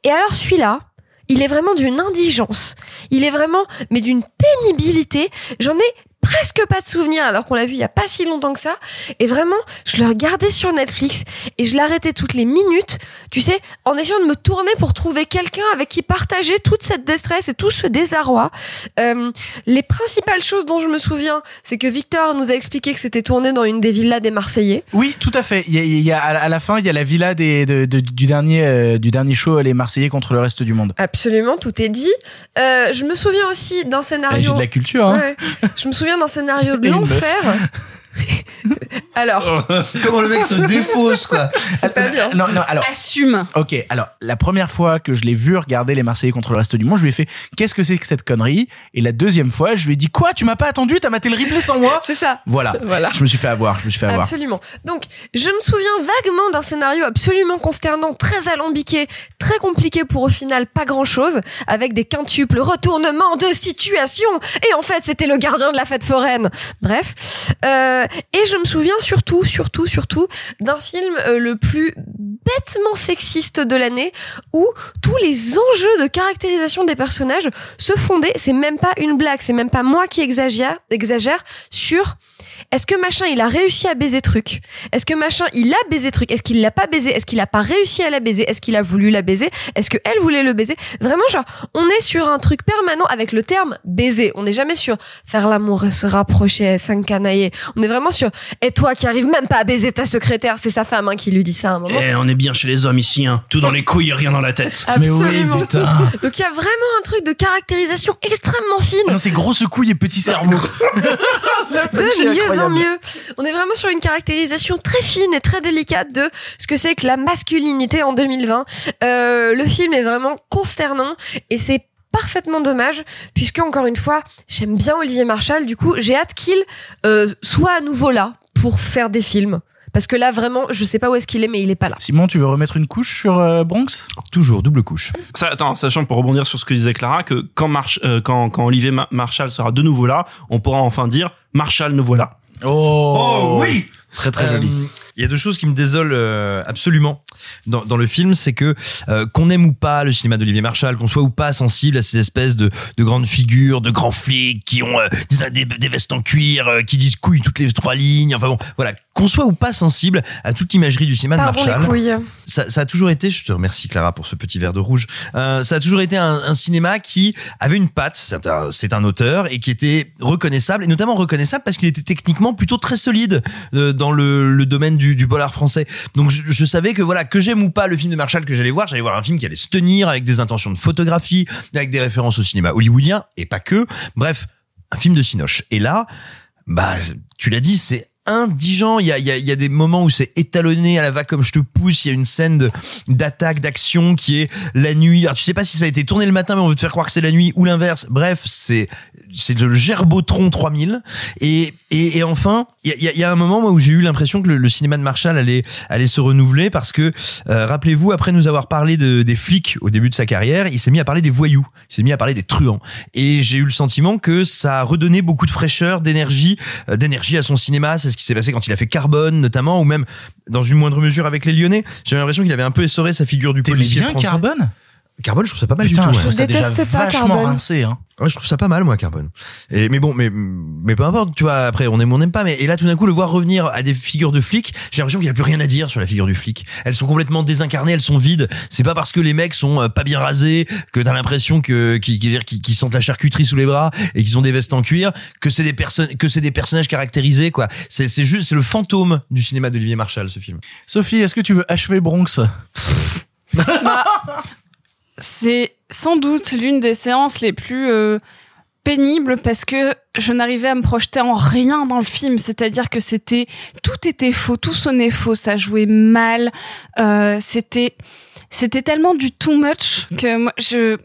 Et alors celui-là, il est vraiment d'une indigence. Il est vraiment, mais d'une pénibilité. J'en ai presque pas de souvenir alors qu'on l'a vu il y a pas si longtemps que ça. Et vraiment, je le regardais sur Netflix et je l'arrêtais toutes les minutes, tu sais, en essayant de me tourner pour trouver quelqu'un avec qui partager toute cette détresse et tout ce désarroi. Euh, les principales choses dont je me souviens, c'est que Victor nous a expliqué que c'était tourné dans une des villas des Marseillais. Oui, tout à fait. Il y a, il y a- à la- fin, il y a la villa des, de- de- du dernier euh, du dernier show Les Marseillais contre le reste du monde. Absolument, tout est dit. Euh, je me souviens aussi d'un scénario. de la culture. Hein. Ouais. Je me souviens d'un scénario de l'enfer. Alors, Comment le mec se défausse, quoi. c'est pas bien. Non, non. Alors, Assume. Ok, alors la première fois que je l'ai vu regarder les Marseillais contre le reste du monde, je lui ai fait qu'est-ce que c'est que cette connerie? Et la deuxième fois, je lui ai dit quoi? Tu m'as pas attendu? T'as maté le replay sans moi? C'est ça. Voilà. Voilà. Je me suis fait avoir. Je me suis fait avoir. Absolument. Donc, je me souviens vaguement d'un scénario absolument consternant, très alambiqué, très compliqué pour au final pas grand chose, avec des quintuples retournements de situation. Et en fait, c'était le gardien de la fête foraine. Bref. Euh, et je me souviens surtout, surtout, surtout d'un film euh, le plus bêtement sexiste de l'année où tous les enjeux de caractérisation des personnages se fondaient, c'est même pas une blague, c'est même pas moi qui exagère sur est-ce que machin il a réussi à baiser truc Est-ce que machin il a baisé truc Est-ce qu'il l'a pas baisé Est-ce qu'il a pas réussi à la baiser Est-ce qu'il a voulu la baiser Est-ce que elle voulait le baiser Vraiment genre on est sur un truc permanent avec le terme baiser. On n'est jamais sur faire l'amour et se rapprocher, s'encanailler. On est vraiment sur et toi qui arrives même pas à baiser ta secrétaire, c'est sa femme hein, qui lui dit ça à un moment. Eh, on est bien chez les hommes ici, hein. Tout dans les couilles, rien dans la tête. Absolument. putain. Donc il y a vraiment un truc de caractérisation extrêmement fine. Non, c'est grosse couille et petit cerveau. de mieux en mieux. On est vraiment sur une caractérisation très fine et très délicate de ce que c'est que la masculinité en 2020. Euh, le film est vraiment consternant et c'est parfaitement dommage puisque encore une fois j'aime bien Olivier Marshall du coup j'ai hâte qu'il euh, soit à nouveau là pour faire des films parce que là vraiment je sais pas où est-ce qu'il est mais il est pas là Simon, tu veux remettre une couche sur euh, Bronx? Toujours double couche. Ça, attends, sachant pour rebondir sur ce que disait Clara, que quand, Marsh, euh, quand, quand Olivier Ma- Marshall sera de nouveau là, on pourra enfin dire Marshall nous voilà. Oh, oui Très très joli. Il y a deux choses qui me désolent euh, absolument dans, dans le film, c'est que euh, qu'on aime ou pas le cinéma d'Olivier Marshall, qu'on soit ou pas sensible à ces espèces de, de grandes figures, de grands flics qui ont euh, des, vestes en cuir, euh, qui disent couilles toutes les trois lignes, enfin bon, voilà, qu'on soit ou pas sensible à toute l'imagerie du cinéma pardon de Marshall ça, ça a toujours été, je te remercie Clara pour ce petit verre de rouge, ça a toujours été un, un cinéma qui avait une patte, c'est un, auteur, et qui était reconnaissable, et notamment reconnaissable parce qu'il était techniquement plutôt très solide dans le, le domaine du, du polar français. Donc je, je savais que voilà, que j'aime ou pas le film de Marshall que j'allais voir, j'allais voir un film qui allait se tenir avec des intentions de photographie, avec des références au cinéma hollywoodien, et pas que. Bref, un film de Cinoche. Et là, bah, tu l'as dit, c'est indigent. Il y a, y, a, des moments où c'est étalonné à la va comme je te pousse. Il y a une scène d'attaque, d'action qui est la nuit. Alors, tu sais pas si ça a été tourné le matin, mais on veut te faire croire que c'est la nuit ou l'inverse. Bref, c'est le Gerbotron 3000. Et, enfin, il y a, un moment où j'ai eu l'impression que le, cinéma de Marshall allait, se renouveler parce que, euh, rappelez-vous, après nous avoir parlé de, des flics au début de sa carrière, il s'est mis à parler des voyous. Il s'est mis à parler des truands. Et j'ai eu le sentiment que ça a redonné beaucoup de fraîcheur, d'énergie, euh, d'énergie à son cinéma. C'est ce qui s'est passé quand il a fait Carbone, notamment, ou même dans une moindre mesure avec les Lyonnais. J'ai l'impression qu'il avait un peu essoré sa figure du policier bien français. Carbone? Carbone, je trouve ça pas mal Putain, du tout. je ouais. trouve ça déjà déteste pas vachement Carbone. rincé. Hein. Ouais, je trouve ça pas mal, moi, Carbone. Et, mais bon, mais, mais peu importe, tu vois, après, on aime ou on n'aime pas, mais, et là, tout d'un coup, le voir revenir à des figures de flics, j'ai l'impression qu'il n'y a plus rien à dire sur la figure du flic. Elles sont complètement désincarnées, elles sont vides. C'est pas parce que les mecs sont euh, pas bien rasés, que t'as l'impression que, qu'ils, sentent la charcuterie sous les bras et qu'ils ont des vestes en cuir, que c'est des personnes, que c'est des personnages caractérisés, quoi. C'est, c'est juste, c'est le fantôme du cinéma d'Olivier Marshall, ce film. Sophie, est-ce que tu veux achever Bronx? Bah, c'est sans doute l'une des séances les plus euh, pénibles parce que je n'arrivais à me projeter en rien dans le film. C'est-à-dire que c'était tout était faux, tout sonnait faux, ça jouait mal. Euh, c'était c'était tellement du too much que moi je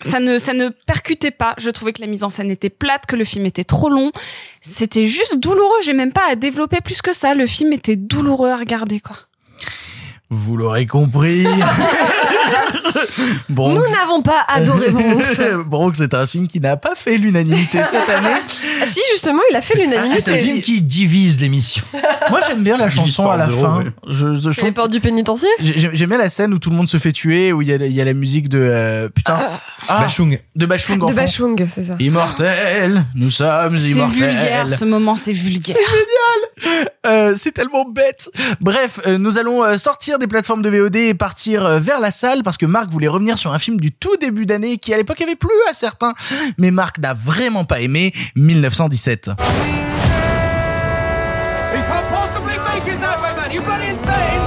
ça ne ça ne percutait pas. Je trouvais que la mise en scène était plate, que le film était trop long. C'était juste douloureux. J'ai même pas à développer plus que ça. Le film était douloureux à regarder quoi. Vous l'aurez compris. Bronx. nous n'avons pas adoré Bronx Bronx, c'est un film qui n'a pas fait l'unanimité cette année. Ah, si justement il a fait C'est un l'unanimité film qui divise l'émission. Moi, j'aime bien la chanson à la zéro, fin. ouais. Je, je, je les portes du pénitencier? j'ai- J'aime bien la scène où tout le monde se fait tuer, où il y a, il y a la musique de euh, putain Ah, Bachung. de Bachung. de. Bachung c'est ça Immortel, nous sommes C'est immortels. vulgaire ce moment, c'est vulgaire. Euh, c'est tellement bête. Bref, euh, nous allons euh, sortir des plateformes de VOD et partir euh, vers la salle parce que Marc voulait revenir sur un film du tout début d'année qui à l'époque avait plu à certains, mais Marc n'a vraiment pas aimé 1917. You can't possibly make it that way, man. You bloody insane.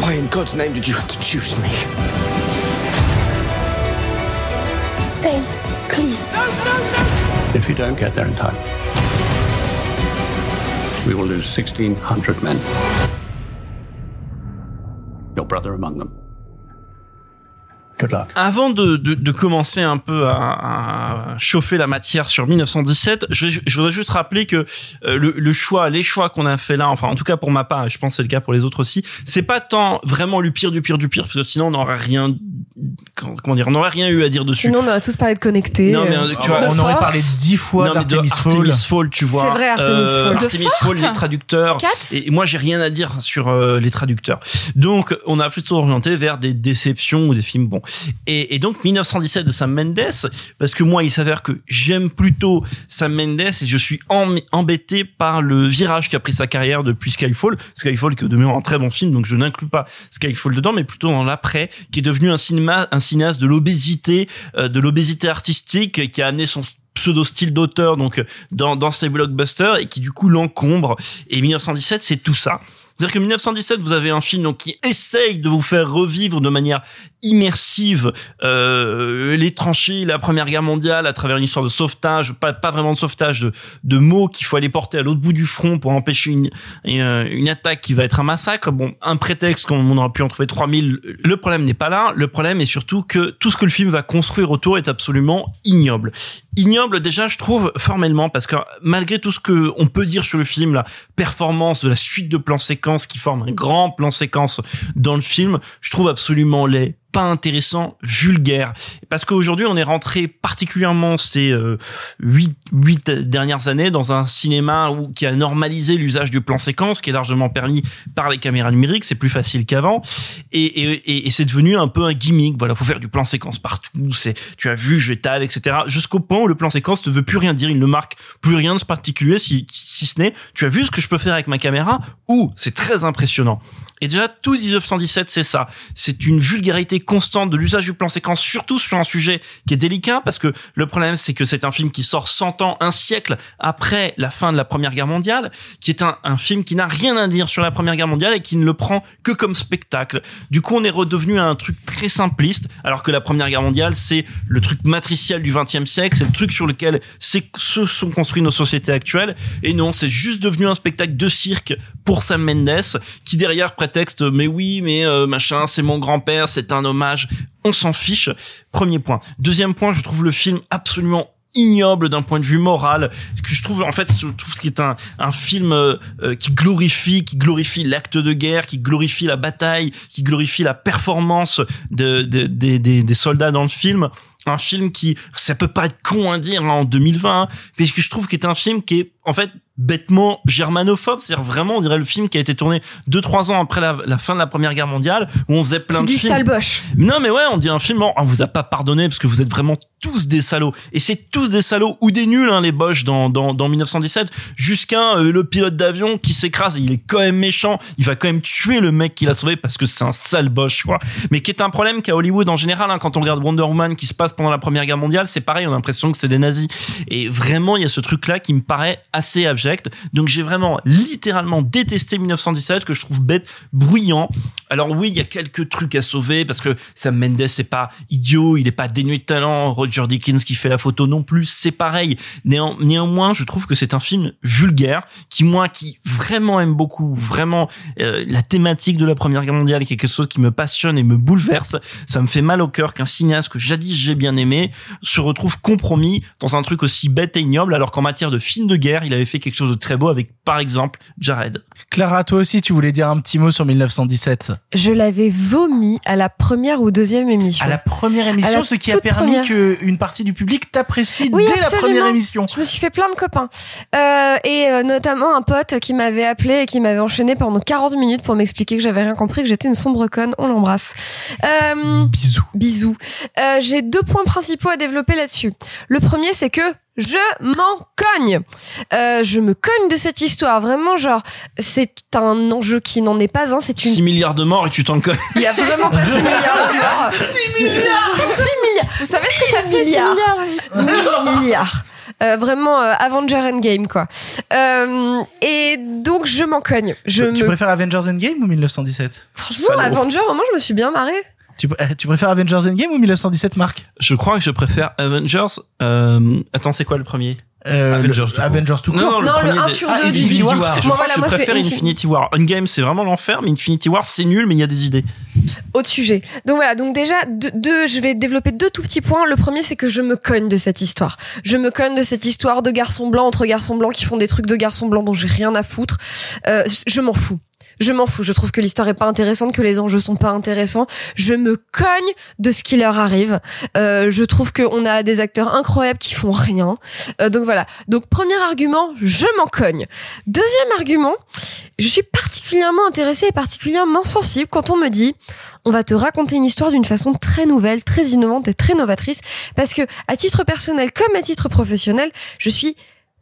Why in God's name did you have to choose me? Stay, please. If you don't get there in time, we will lose 1,600 men. Your brother among them. Good luck. Avant de, de, de commencer un peu à, à chauffer la matière sur 1917, je, je voudrais juste rappeler que euh, le, le choix, les choix qu'on a fait là, enfin en tout cas pour ma part, et je pense que c'est le cas pour les autres aussi, c'est pas tant vraiment le pire du pire du pire, parce que sinon on n'aurait rien, comment dire, on n'aurait rien eu à dire dessus. Sinon, on aurait tous parlé de connectés. Non, mais, euh, tu vois, on aurait parlé dix fois d'Artemis Fowl, tu vois. C'est vrai, Artemis Fowl. De Artemis. Fowl, les traducteurs. Quatre Et moi, j'ai rien à dire sur euh, les traducteurs. Donc, on a plutôt orienté vers des déceptions ou des films bons. Et, donc, 1917 de Sam Mendes, parce que moi, il s'avère que j'aime plutôt Sam Mendes et je suis em- embêté par le virage qu'a pris sa carrière depuis Skyfall. Skyfall qui est demeure un très bon film, donc je n'inclus pas Skyfall dedans, mais plutôt dans l'après, qui est devenu un cinéma, un cinéaste de l'obésité, euh, de l'obésité artistique, qui a amené son pseudo style d'auteur donc dans dans ses blockbusters et qui du coup l'encombre et 1917 c'est tout ça c'est-à-dire que 1917 vous avez un film donc qui essaye de vous faire revivre de manière immersive euh, les tranchées la première guerre mondiale à travers une histoire de sauvetage pas vraiment de sauvetage de mots qu'il faut aller porter à l'autre bout du front pour empêcher une une, une attaque qui va être un massacre. Bon un prétexte comme on aurait pu en trouver 3000 le problème n'est pas là. Le problème est surtout que tout ce que le film va construire autour est absolument ignoble ignoble déjà je trouve formellement parce que malgré tout ce que on peut dire sur le film la performance de la suite de plans séquences qui forme un grand plan séquence dans le film je trouve absolument les intéressant, vulgaire. Parce qu'aujourd'hui, on est rentré particulièrement ces euh, huit huit dernières années dans un cinéma où qui a normalisé l'usage du plan séquence, qui est largement permis par les caméras numériques. C'est plus facile qu'avant, et c'est devenu un peu un gimmick. Voilà, faut faire du plan séquence partout. C'est, tu as vu, j'étale, etc. Jusqu'au point où le plan séquence ne veut plus rien dire. Il ne marque plus rien de particulier, si, si ce n'est, tu as vu ce que je peux faire avec ma caméra? Ou c'est très impressionnant. Et déjà, tout 1917, c'est ça. C'est une vulgarité constante de l'usage du plan séquence, surtout sur un sujet qui est délicat, parce que le problème, c'est que c'est un film qui sort 100 ans, un siècle après la fin de la Première Guerre mondiale, qui est un, film qui n'a rien à dire sur la Première Guerre mondiale et qui ne le prend que comme spectacle. Du coup, on est redevenu à un truc très simpliste, alors que la Première Guerre mondiale, c'est le truc matriciel du XXe siècle, c'est le truc sur lequel se sont construites nos sociétés actuelles. Et non, c'est juste devenu un spectacle de cirque pour Sam Mendes, qui derrière prétexte, mais oui, mais euh, machin, c'est mon grand-père, c'est un hommage. On s'en fiche. Premier point. Deuxième point, je trouve le film absolument ignoble d'un point de vue moral que je trouve en fait je trouve ce qui est un un film euh, euh, qui glorifie qui glorifie l'acte de guerre qui glorifie la bataille qui glorifie la performance de, de- des- des des soldats dans le film un film qui ça peut pas être con à dire hein, en 2020 hein, mais que je trouve qu'il est un film qui est en fait bêtement germanophobe c'est-à-dire vraiment on dirait le film qui a été tourné deux trois ans après la, la fin de la première guerre mondiale où on faisait plein Qui de dit films sale boche. non mais ouais, on dit un film, on vous a pas pardonné parce que vous êtes vraiment tous des salauds. Et c'est tous des salauds ou des nuls, hein, les Boches dans, dans, dans 1917, jusqu'à euh, le pilote d'avion qui s'écrase, il est quand même méchant, il va quand même tuer le mec qui l'a sauvé parce que c'est un sale Boche, quoi. Mais qui est un problème qu'à Hollywood en général, hein, quand on regarde Wonder Woman qui se passe pendant la Première Guerre mondiale, c'est pareil, on a l'impression que c'est des nazis. Et vraiment, il y a ce truc-là qui me paraît assez abject. Donc j'ai vraiment littéralement détesté 1917, que je trouve bête, bruyant. Alors oui, il y a quelques trucs à sauver parce que Sam Mendes c'est pas idiot, il est pas dénué de talent. Roger Dickens qui fait la photo non plus, c'est pareil. Néan- néanmoins, je trouve que c'est un film vulgaire qui moi qui vraiment aime beaucoup, vraiment euh, la thématique de la Première Guerre mondiale est quelque chose qui me passionne et me bouleverse. Ça me fait mal au cœur qu'un cinéaste que jadis j'ai bien aimé se retrouve compromis dans un truc aussi bête et ignoble alors qu'en matière de film de guerre, il avait fait quelque chose de très beau avec par exemple Jared. Clara, toi aussi, tu voulais dire un petit mot sur 1917. Je l'avais vomi à la première ou deuxième émission. À la première émission, la ce qui a permis qu'une partie du public t'apprécie Oui, dès la première émission. Je me suis fait plein de copains. Euh, et euh, notamment un pote qui m'avait appelé et qui m'avait enchaîné pendant 40 minutes pour m'expliquer que j'avais rien compris, que j'étais une sombre conne. On l'embrasse. Euh, bisous. Bisous. Euh, J'ai deux points principaux à développer là-dessus. Le premier, c'est que je m'en cogne. Euh, je me cogne de cette histoire. Vraiment, genre, c'est un enjeu qui n'en est pas un. C'est une 6 milliards de morts et tu t'en colles. il y a vraiment pas 6 milliards de morts. 6 milliards 6 milliards Vous savez ce que ça fait, 6 milliards. milliards 1000 milliards. Euh, vraiment euh, Avenger Endgame quoi. Euh, et donc je m'en cogne. Je Tu me préfères Avengers Endgame ou 1917 franchement Avenger vraiment je me suis bien marrée. Tu, euh, tu préfères Avengers Endgame ou 1917, Marc? Je crois que je préfère Avengers. Euh, attends, c'est quoi le premier? Euh, Avengers le- tout court. Avengers tout court. Non, non, Non, le premier 1 des- sur Ah, 2 du Infinity War. Je Moi, crois voilà, que moi, je préfère Infinity Infinity War. Endgame, c'est vraiment l'enfer, mais Infinity War, c'est nul, mais il y a des idées. autre sujet. Donc voilà, donc déjà deux, deux- je vais développer deux tout petits points. Le premier c'est que je me cogne de cette histoire. Je me cogne de cette histoire de garçons blancs entre garçons blancs qui font des trucs de garçons blancs dont j'ai rien à foutre. Euh, je m'en fous. Je m'en fous. Je trouve que l'histoire est pas intéressante, que les enjeux sont pas intéressants. Je me cogne de ce qui leur arrive. Euh, je trouve qu'on a des acteurs incroyables qui font rien. Euh, donc voilà. Donc premier argument, je m'en cogne. Deuxième argument, je suis particulièrement intéressée et particulièrement sensible quand on me dit on va te raconter une histoire d'une façon très nouvelle, très innovante et très novatrice parce que à titre personnel comme à titre professionnel, je suis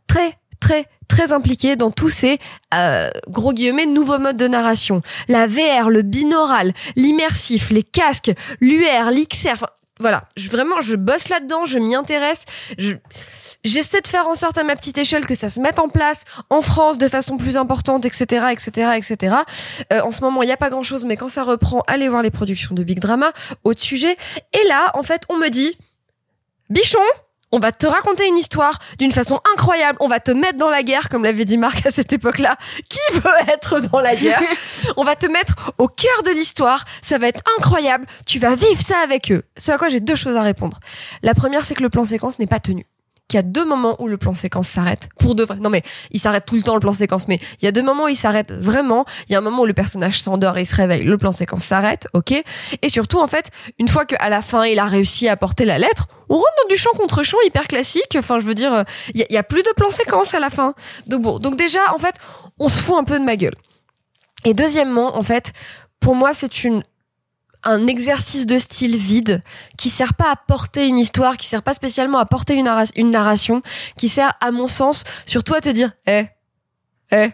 très très très impliquée dans tous ces euh, gros guillemets nouveaux modes de narration. La VR, le binaural, l'immersif, les casques, l'UR, l'XR, voilà, je, vraiment je bosse là-dedans, je m'y intéresse, je- j'essaie de faire en sorte à ma petite échelle que ça se mette en place en France de façon plus importante, etc., etc., etc. Euh, en ce moment, il n'y a pas grand-chose, mais quand ça reprend, allez voir les productions de Big Drama, autre sujet. Et là, en fait, on me dit, Bichon, on va te raconter une histoire d'une façon incroyable. On va te mettre dans la guerre, comme l'avait dit Marc à cette époque-là. Qui veut être dans la guerre On va te mettre au cœur de l'histoire. Ça va être incroyable. Tu vas vivre ça avec eux. Ce à quoi j'ai deux choses à répondre. La première, c'est que le plan séquence n'est pas tenu. Qu'il y a deux moments où le plan séquence s'arrête. Pour de vrai. Non mais, il s'arrête tout le temps le plan séquence, mais il y a deux moments où il s'arrête vraiment. Il y a un moment où le personnage s'endort et il se réveille. Le plan séquence s'arrête, ok? Et surtout, en fait, une fois qu'à la fin il a réussi à porter la lettre, on rentre dans du champ contre champ hyper classique. Enfin, je veux dire, il y, y a plus de plan séquence à la fin. Donc bon, donc déjà, en fait, on se fout un peu de ma gueule. Et deuxièmement, en fait, pour moi, c'est une un exercice de style vide qui sert pas à porter une histoire, qui sert pas spécialement à porter une, une narration, qui sert, à mon sens, surtout à te dire, eh, eh,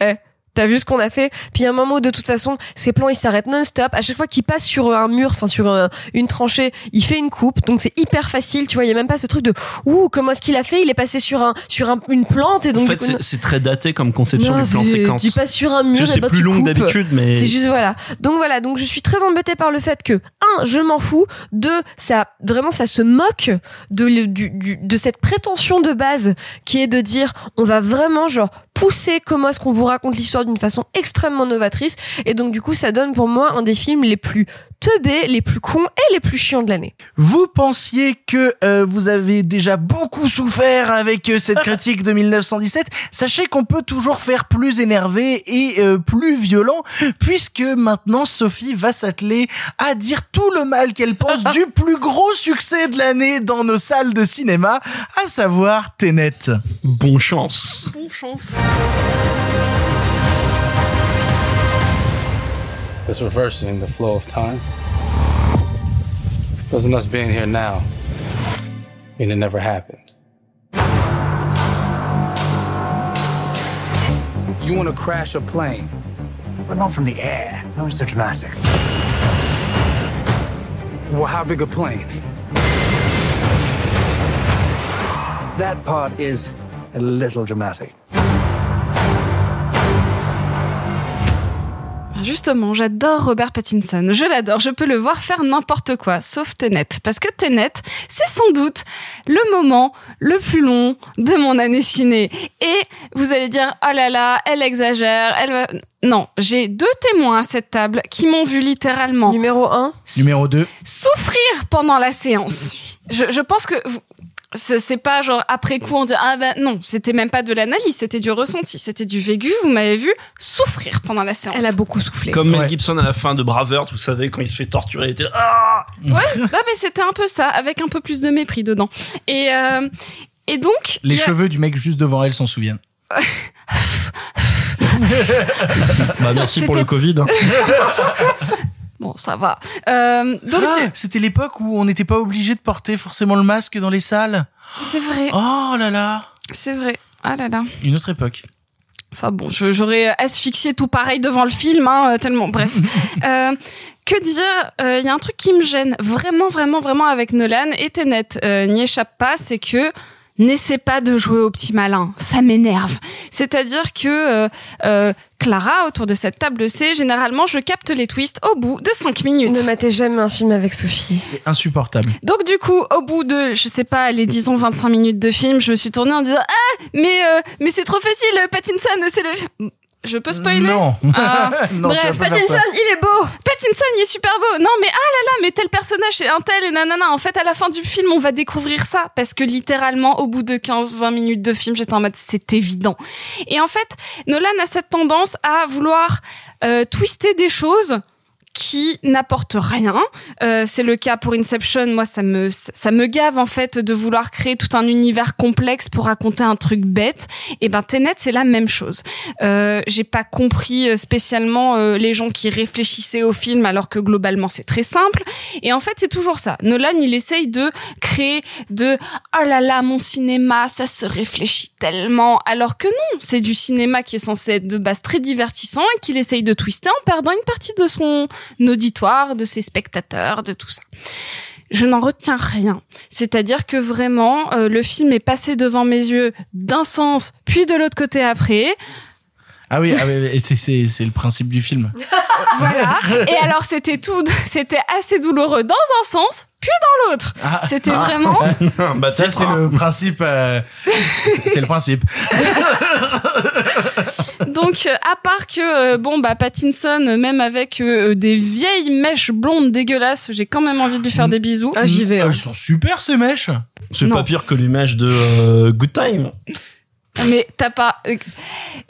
eh, T'as vu ce qu'on a fait? Puis à un moment où de toute façon, ces plans ils s'arrêtent non-stop. À chaque fois qu'il passe sur un mur, enfin sur un- une tranchée, il fait une coupe. Donc c'est hyper facile. Tu vois, il y a même pas ce truc de ouh comment est-ce qu'il a fait? Il est passé sur un sur un- une plante et donc en fait, c'est- c'est très daté comme conception non, du plan c'est- séquence. Tu passes sur un mur, sais, et bah, c'est plus tu long d'habitude, mais- c'est juste voilà. Donc voilà, donc je suis très embêtée par le fait que je m'en fous. Deux, ça vraiment ça se moque de de cette prétention de base qui est de dire on va vraiment genre pousser comment est-ce qu'on vous raconte l'histoire d'une façon extrêmement novatrice et donc du coup ça donne pour moi un des films les plus teubés, les plus cons et les plus chiants de l'année. Vous pensiez que euh, vous avez déjà beaucoup souffert avec euh, cette critique de 1917 Sachez qu'on peut toujours faire plus énervé et euh, plus violent, puisque maintenant Sophie va s'atteler à dire tout le mal qu'elle pense du plus gros succès de l'année dans nos salles de cinéma, à savoir Tenet. Bon chance. Bon chance. It's reversing the flow of time. Doesn't us being here now mean it never happened? You want to crash a plane, but not from the air. No, it's so dramatic. Well, how big a plane? That part is a little dramatic. Justement, j'adore Robert Pattinson. Je l'adore. Je peux le voir faire n'importe quoi, sauf Tenet. Parce que Tenet, c'est sans doute le moment le plus long de mon année ciné. Et vous allez dire, oh là là, elle exagère, elle va... Non, j'ai deux témoins à cette table qui m'ont vu littéralement. Numéro 1. Numéro 2. Souffrir pendant la séance. Je, je pense que vous- c'est pas genre après coup on dit ah ben non c'était même pas de l'analyse c'était du ressenti c'était du vécu vous m'avez vu souffrir pendant la séance Elle a beaucoup soufflé. Comme Mel Gibson à la fin de Braveheart, vous savez, quand il se fait torturer, il était ah Ouais, non, mais c'était un peu ça, avec un peu plus de mépris dedans. Et, euh, et donc. Les a- cheveux du mec juste devant elle s'en souviennent. Bah merci pour le Covid. Bon, ça va. Euh, donc, Ah, tu- C'était l'époque où on n'était pas obligé de porter forcément le masque dans les salles. c'est vrai. Oh là là C'est vrai. Ah là là. Une autre époque. Enfin bon, j'aurais asphyxié tout pareil devant le film, hein, euh, tellement. Bref. Euh, que dire Il y a un truc qui me gêne vraiment, vraiment, vraiment avec Nolan et Tenet n'y échappe pas, c'est que n'essaie pas de jouer au petit malin, ça m'énerve. C'est-à-dire que euh, euh, Clara, autour de cette table C, généralement, je capte les twists au bout de 5 minutes. Ne matez jamais un film avec Sophie. C'est insupportable. Donc du coup, au bout de, je sais pas, les disons 25 minutes de film, je me suis tournée en disant ah mais euh, mais c'est trop facile, Pattinson, c'est le. Je peux spoiler Non. Ah, Non, Bref. Pattinson, il est beau Pattinson, il est super beau. Non, mais ah là là, mais tel personnage, c'est un tel et nanana. En fait, à la fin du film, on va découvrir ça. Parce que littéralement, au bout de 15-20 minutes de film, j'étais en mode, c'est évident. Et en fait, Nolan a cette tendance à vouloir euh, twister des choses qui n'apportent rien. Euh, c'est le cas pour Inception. Moi, ça me ça me gave en fait de vouloir créer tout un univers complexe pour raconter un truc bête. Et ben Tenet, c'est la même chose. Euh, J'ai pas compris euh, spécialement euh, les gens qui réfléchissaient au film alors que globalement c'est très simple. Et en fait, c'est toujours ça. Nolan, il essaye de créer de oh là là mon cinéma, ça se réfléchit tellement. Alors que non, c'est du cinéma qui est censé être de base très divertissant et qu'il essaye de twister en perdant une partie de son auditoire, de ses spectateurs, de tout ça. Je n'en retiens rien. C'est-à-dire que vraiment, euh, le film est passé devant mes yeux d'un sens, puis de l'autre côté après. Ah oui, ah oui, c'est- c'est c'est le principe du film. Voilà. Et alors, c'était tout, c'était assez douloureux dans un sens, puis dans l'autre. Ah. C'était vraiment. bah, Ça, c'est le principe. euh, c'est c'est le principe. Donc, euh, à part que, euh, bon, bah, Pattinson, euh, même avec euh, des vieilles mèches blondes dégueulasses, j'ai quand même envie de lui faire des bisous. Ah, j'y vais. hein. Elles sont super ces mèches. C'est Non. pas pire que l'image de euh, Good Time. Mais t'as pas. euh,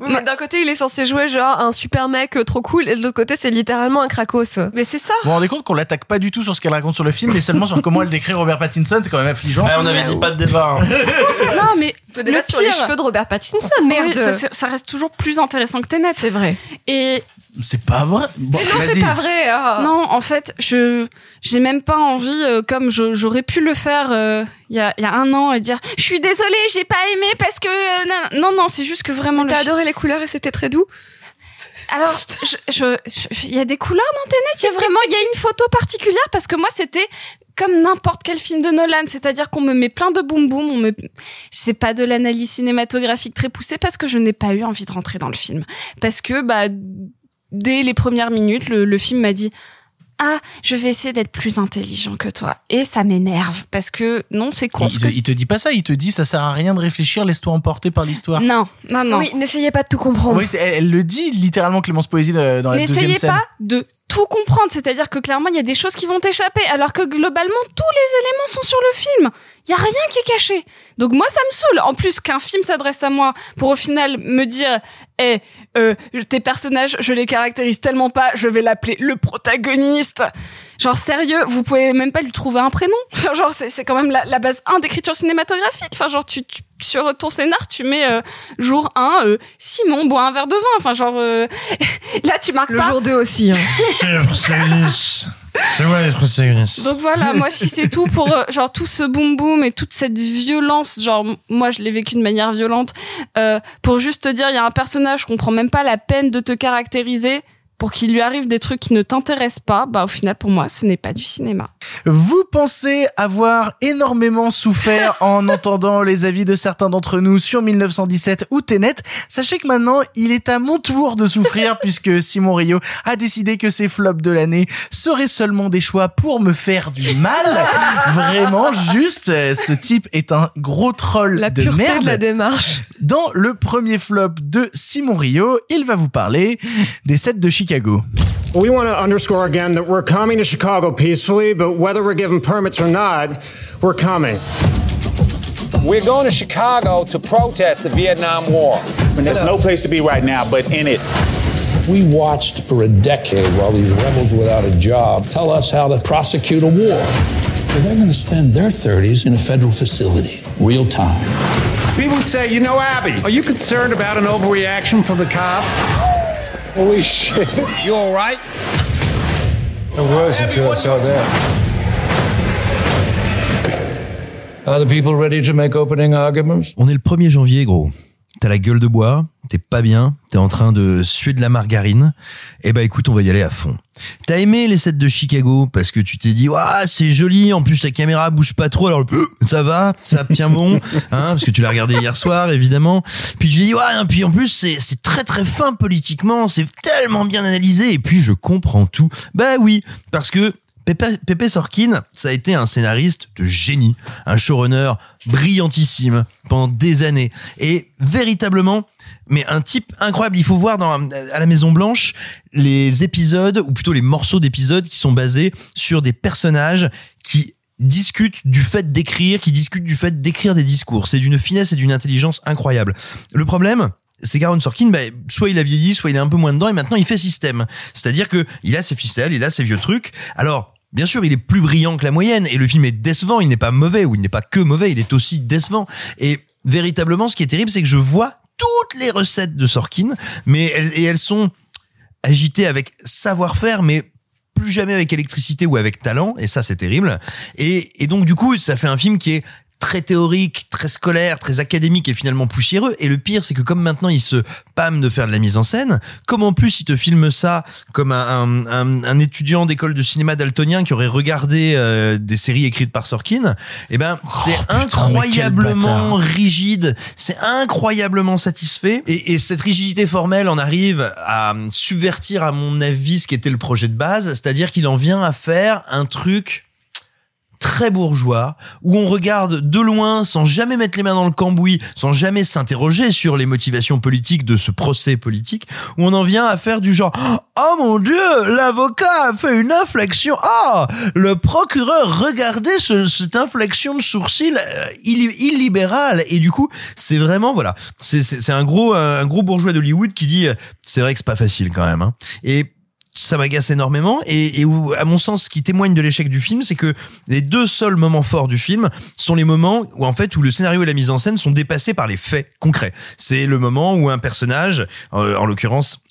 mais D'un côté, il est censé jouer genre un super mec euh, trop cool, et de l'autre côté, c'est littéralement un cracos. Mais c'est ça. Vous vous rendez compte qu'on l'attaque pas du tout sur ce qu'elle raconte sur le film, mais seulement sur comment elle décrit Robert Pattinson, c'est quand même affligeant. Ouais, on avait dit pas de débat. hein. Non, mais le débattre sur les cheveux de Robert Pattinson, merde. Oui, ça, reste toujours plus intéressant que Tenet. C'est vrai. Et C'est pas vrai. Bon, non, c'est pas vrai. ah. non, en fait, je j'ai même pas envie, euh, comme j'aurais pu le faire euh, il y, a, il y a un an, et dire je suis désolée, j'ai pas aimé parce que euh, non, non, non, c'est juste que vraiment T'as adoré les couleurs et c'était très doux? Alors, je- il y a des couleurs dans Tenet, il y a vraiment, il y a une photo particulière? Parce que moi, c'était comme n'importe quel film de Nolan, c'est-à-dire qu'on me met plein de boum boum, on me, c'est pas de l'analyse cinématographique très poussée parce que je n'ai pas eu envie de rentrer dans le film, parce que bah dès les premières minutes, le, le film m'a dit ah, je vais essayer d'être plus intelligent que toi. Et ça m'énerve parce que non, c'est con. Il te, que- il te dit pas ça, il te dit ça sert à rien de réfléchir, laisse-toi emporter par l'histoire. Non, non, non. Oui, n'essayez pas de tout comprendre. Oui, c'est- elle, elle le dit littéralement Clémence Poésie euh, dans la deuxième N'essayez scène. pas de tout comprendre, c'est-à-dire que clairement il y a des choses qui vont t'échapper, alors que globalement tous les éléments sont sur le film. Il y a rien qui est caché. Donc moi ça me saoule. En plus qu'un film s'adresse à moi pour au final me dire, eh, euh, tes personnages, je les caractérise tellement pas, je vais l'appeler le protagoniste. Genre sérieux, vous pouvez même pas lui trouver un prénom. Genre c'est c'est quand même la, la base 1 d'écriture cinématographique. Enfin genre tu, tu- sur ton scénar tu mets euh, jour 1 euh, Simon boit un verre de vin. Enfin genre euh, là tu marques Le pas. jour 2 aussi. hein. C'est vrai, protagonistes. Donc voilà, moi si c'est tout pour euh, genre tout ce boom boom et toute cette violence, genre moi je l'ai vécu de manière violente, euh, pour juste te dire il y a un personnage, je comprends même pas la peine de te caractériser pour qu'il lui arrive des trucs qui ne t'intéressent pas, bah au final pour moi ce n'est pas du cinéma. Vous pensez avoir énormément souffert en entendant les avis de certains d'entre nous sur 1917 ou Tenet. Sachez que maintenant, il est à mon tour de souffrir puisque Simon Rio a décidé que ses flops de l'année seraient seulement des choix pour me faire du mal. Vraiment, juste, ce type est un gros troll La de pureté merde. de la démarche. Dans le premier flop de Simon Rio, il va vous parler des sets de Chicago. We want to underscore again that we're coming to Chicago peacefully, but whether we're given permits or not, we're coming. We're going to Chicago to protest the Vietnam War. And there's no place to be right now but in it. We watched for a decade while these rebels without a job tell us how to prosecute a war. Well, they're going to spend their 30s in a federal facility, real time. People say, you know, Abby, are you concerned about an overreaction from the cops? Holy shit. You all right? I was until I saw that. Are the people ready to make opening arguments? On est le 1er janvier, gros. T'as la gueule de bois, t'es pas bien, t'es en train de suer de la margarine, eh ben écoute, on va y aller à fond. T'as aimé les sets de Chicago? Parce que tu t'es dit, waouh, c'est joli, en plus la caméra bouge pas trop, alors ça va, ça tient bon, hein, parce que tu l'as regardé hier soir, évidemment. Puis tu dis, ouais, puis en plus c'est c'est très très fin politiquement, c'est tellement bien analysé, et puis je comprends tout. Bah oui, parce que Pepe, Sorkin, ça a été un scénariste de génie, un showrunner brillantissime pendant des années. Et véritablement, mais un type incroyable. Il faut voir dans, à la Maison Blanche les épisodes, ou plutôt les morceaux d'épisodes qui sont basés sur des personnages qui discutent du fait d'écrire, qui discutent du fait d'écrire des discours. C'est d'une finesse et d'une intelligence incroyable. Le problème, c'est qu'Aaron Sorkin, bah, soit il a vieilli, soit il est un peu moins dedans, et maintenant il fait système. C'est-à-dire que il a ses ficelles, il a ses vieux trucs. Alors, Bien sûr, il est plus brillant que la moyenne et le film est décevant. Il n'est pas mauvais ou il n'est pas que mauvais, il est aussi décevant. Et véritablement, ce qui est terrible, c'est que je vois toutes les recettes de Sorkin, mais elles, et elles sont agitées avec savoir-faire, mais plus jamais avec électricité ou avec talent, et ça c'est terrible. Et, et donc du coup, ça fait un film qui est très théorique, très scolaire, très académique et finalement poussiéreux. Et le pire, c'est que comme maintenant il se pâme de faire de la mise en scène, comme en plus il te filme ça comme un, un, un étudiant d'école de cinéma daltonien qui aurait regardé euh, des séries écrites par Sorkin, eh ben c'est incroyablement rigide, c'est incroyablement satisfait. Et, et cette rigidité formelle en arrive à subvertir à mon avis ce qui était le projet de base, c'est-à-dire qu'il en vient à faire un truc très bourgeois, où on regarde de loin sans jamais mettre les mains dans le cambouis, sans jamais s'interroger sur les motivations politiques de ce procès politique, où on en vient à faire du genre Oh mon dieu, l'avocat a fait une inflexion. Ah, le procureur, regardez ce, cette inflexion de sourcil euh, ill- illibérale. Et du coup, c'est vraiment voilà, c'est un gros un gros bourgeois d'Hollywood qui dit euh, c'est vrai que c'est pas facile quand même. Hein. Et ça m'agace énormément et, où, à mon sens, ce qui témoigne de l'échec du film, c'est que les deux seuls moments forts du film sont les moments où en fait où le scénario et la mise en scène sont dépassés par les faits concrets. C'est le moment où un personnage, euh, en l'occurrence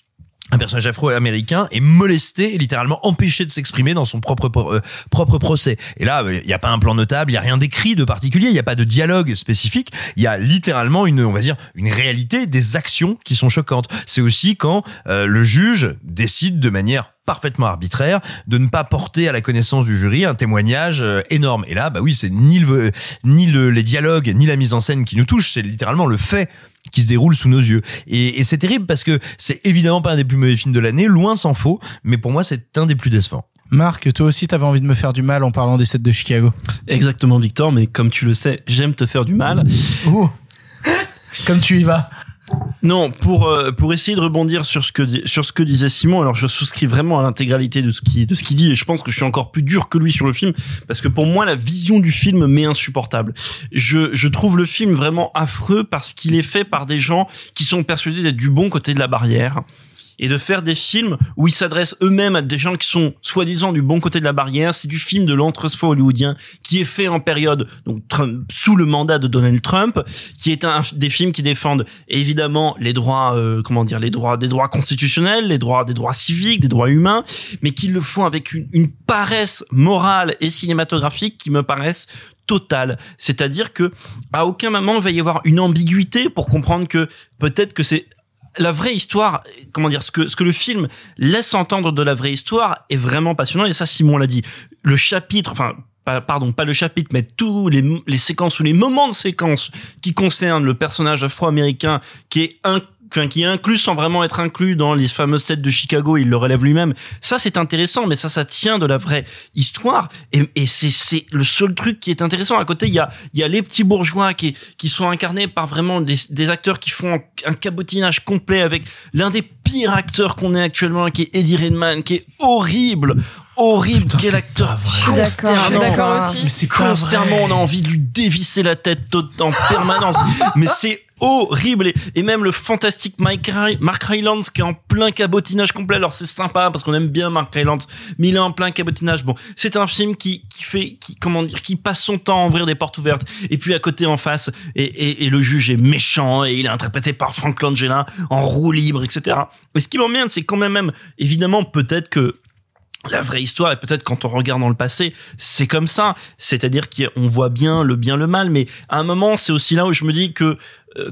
un personnage afro-américain est molesté et littéralement empêché de s'exprimer dans son propre euh, propre procès. Et là, il n'y a pas un plan notable, il y a rien d'écrit de particulier, il n'y a pas de dialogue spécifique. Il y a littéralement une, on va dire, une réalité des actions qui sont choquantes. C'est aussi quand euh, le juge décide de manière parfaitement arbitraire de ne pas porter à la connaissance du jury un témoignage euh, énorme. Et là, bah oui, c'est ni le, ni le, les dialogues, ni la mise en scène qui nous touche, c'est littéralement le fait qui se déroule sous nos yeux. Et, et c'est terrible parce que c'est évidemment pas un des plus mauvais films de l'année, loin s'en faut, mais pour moi c'est un des plus décevants. Marc, toi aussi, t'avais envie de me faire du mal en parlant des sets de Chicago. Exactement, Victor, mais comme tu le sais, j'aime te faire du mal. Oh. Comme tu y vas. Non, pour euh, pour essayer de rebondir sur ce que sur ce que disait Simon. Alors je souscris vraiment à l'intégralité de ce qui de ce qu'il dit et je pense que je suis encore plus dur que lui sur le film parce que pour moi la vision du film m'est insupportable. Je je trouve le film vraiment affreux parce qu'il est fait par des gens qui sont persuadés d'être du bon côté de la barrière et de faire des films où ils s'adressent eux-mêmes à des gens qui sont soi-disant du bon côté de la barrière. C'est du film de l'entre-soi hollywoodien qui est fait en période donc Trump- sous le mandat de Donald Trump, qui est un des films qui défendent évidemment les droits, euh, comment dire, les droits, des droits constitutionnels, les droits, des droits civiques, des droits humains, mais qui le font avec une, une paresse morale et cinématographique qui me paraissent totale. C'est-à-dire que à aucun moment il va y avoir une ambiguïté pour comprendre que peut-être que c'est la vraie histoire, comment dire, ce que, ce que le film laisse entendre de la vraie histoire est vraiment passionnant et ça Simon l'a dit. Le chapitre, enfin, pardon, pas le chapitre, mais tous les, les séquences ou les moments de séquences qui concernent le personnage afro-américain qui est un qui est inclus sans vraiment être inclus dans les fameuses têtes de Chicago, il le relève lui-même. Ça, c'est intéressant, mais ça, ça tient de la vraie histoire. Et, et c'est, le seul truc qui est intéressant. À côté, il y a, y a les petits bourgeois qui, qui sont incarnés par vraiment des, des acteurs qui font un cabotinage complet avec l'un des pires acteurs qu'on ait actuellement, qui est Eddie Redmayne, qui est horrible. Horrible, quel acteur consternant. d'accord aussi. Mais c'est on a envie de lui dévisser la tête tout en permanence. Mais c'est horrible. Et, et même le fantastique Mike Ry- Mark Rylance qui est en plein cabotinage complet. Alors c'est sympa parce qu'on aime bien Mark Rylance, mais il est en plein cabotinage. Bon, c'est un film qui, qui fait, qui, comment dire, qui passe son temps à ouvrir des portes ouvertes. Et puis à côté, en face, et, et, et le juge est méchant et il est interprété par Frank Langella en roue libre, etc. Mais ce qui m'emmerde, c'est quand même, même, évidemment, peut-être que la vraie histoire et peut-être quand on regarde dans le passé c'est comme ça. C'est-à-dire qu'on voit bien le bien le mal mais à un moment c'est aussi là où je me dis que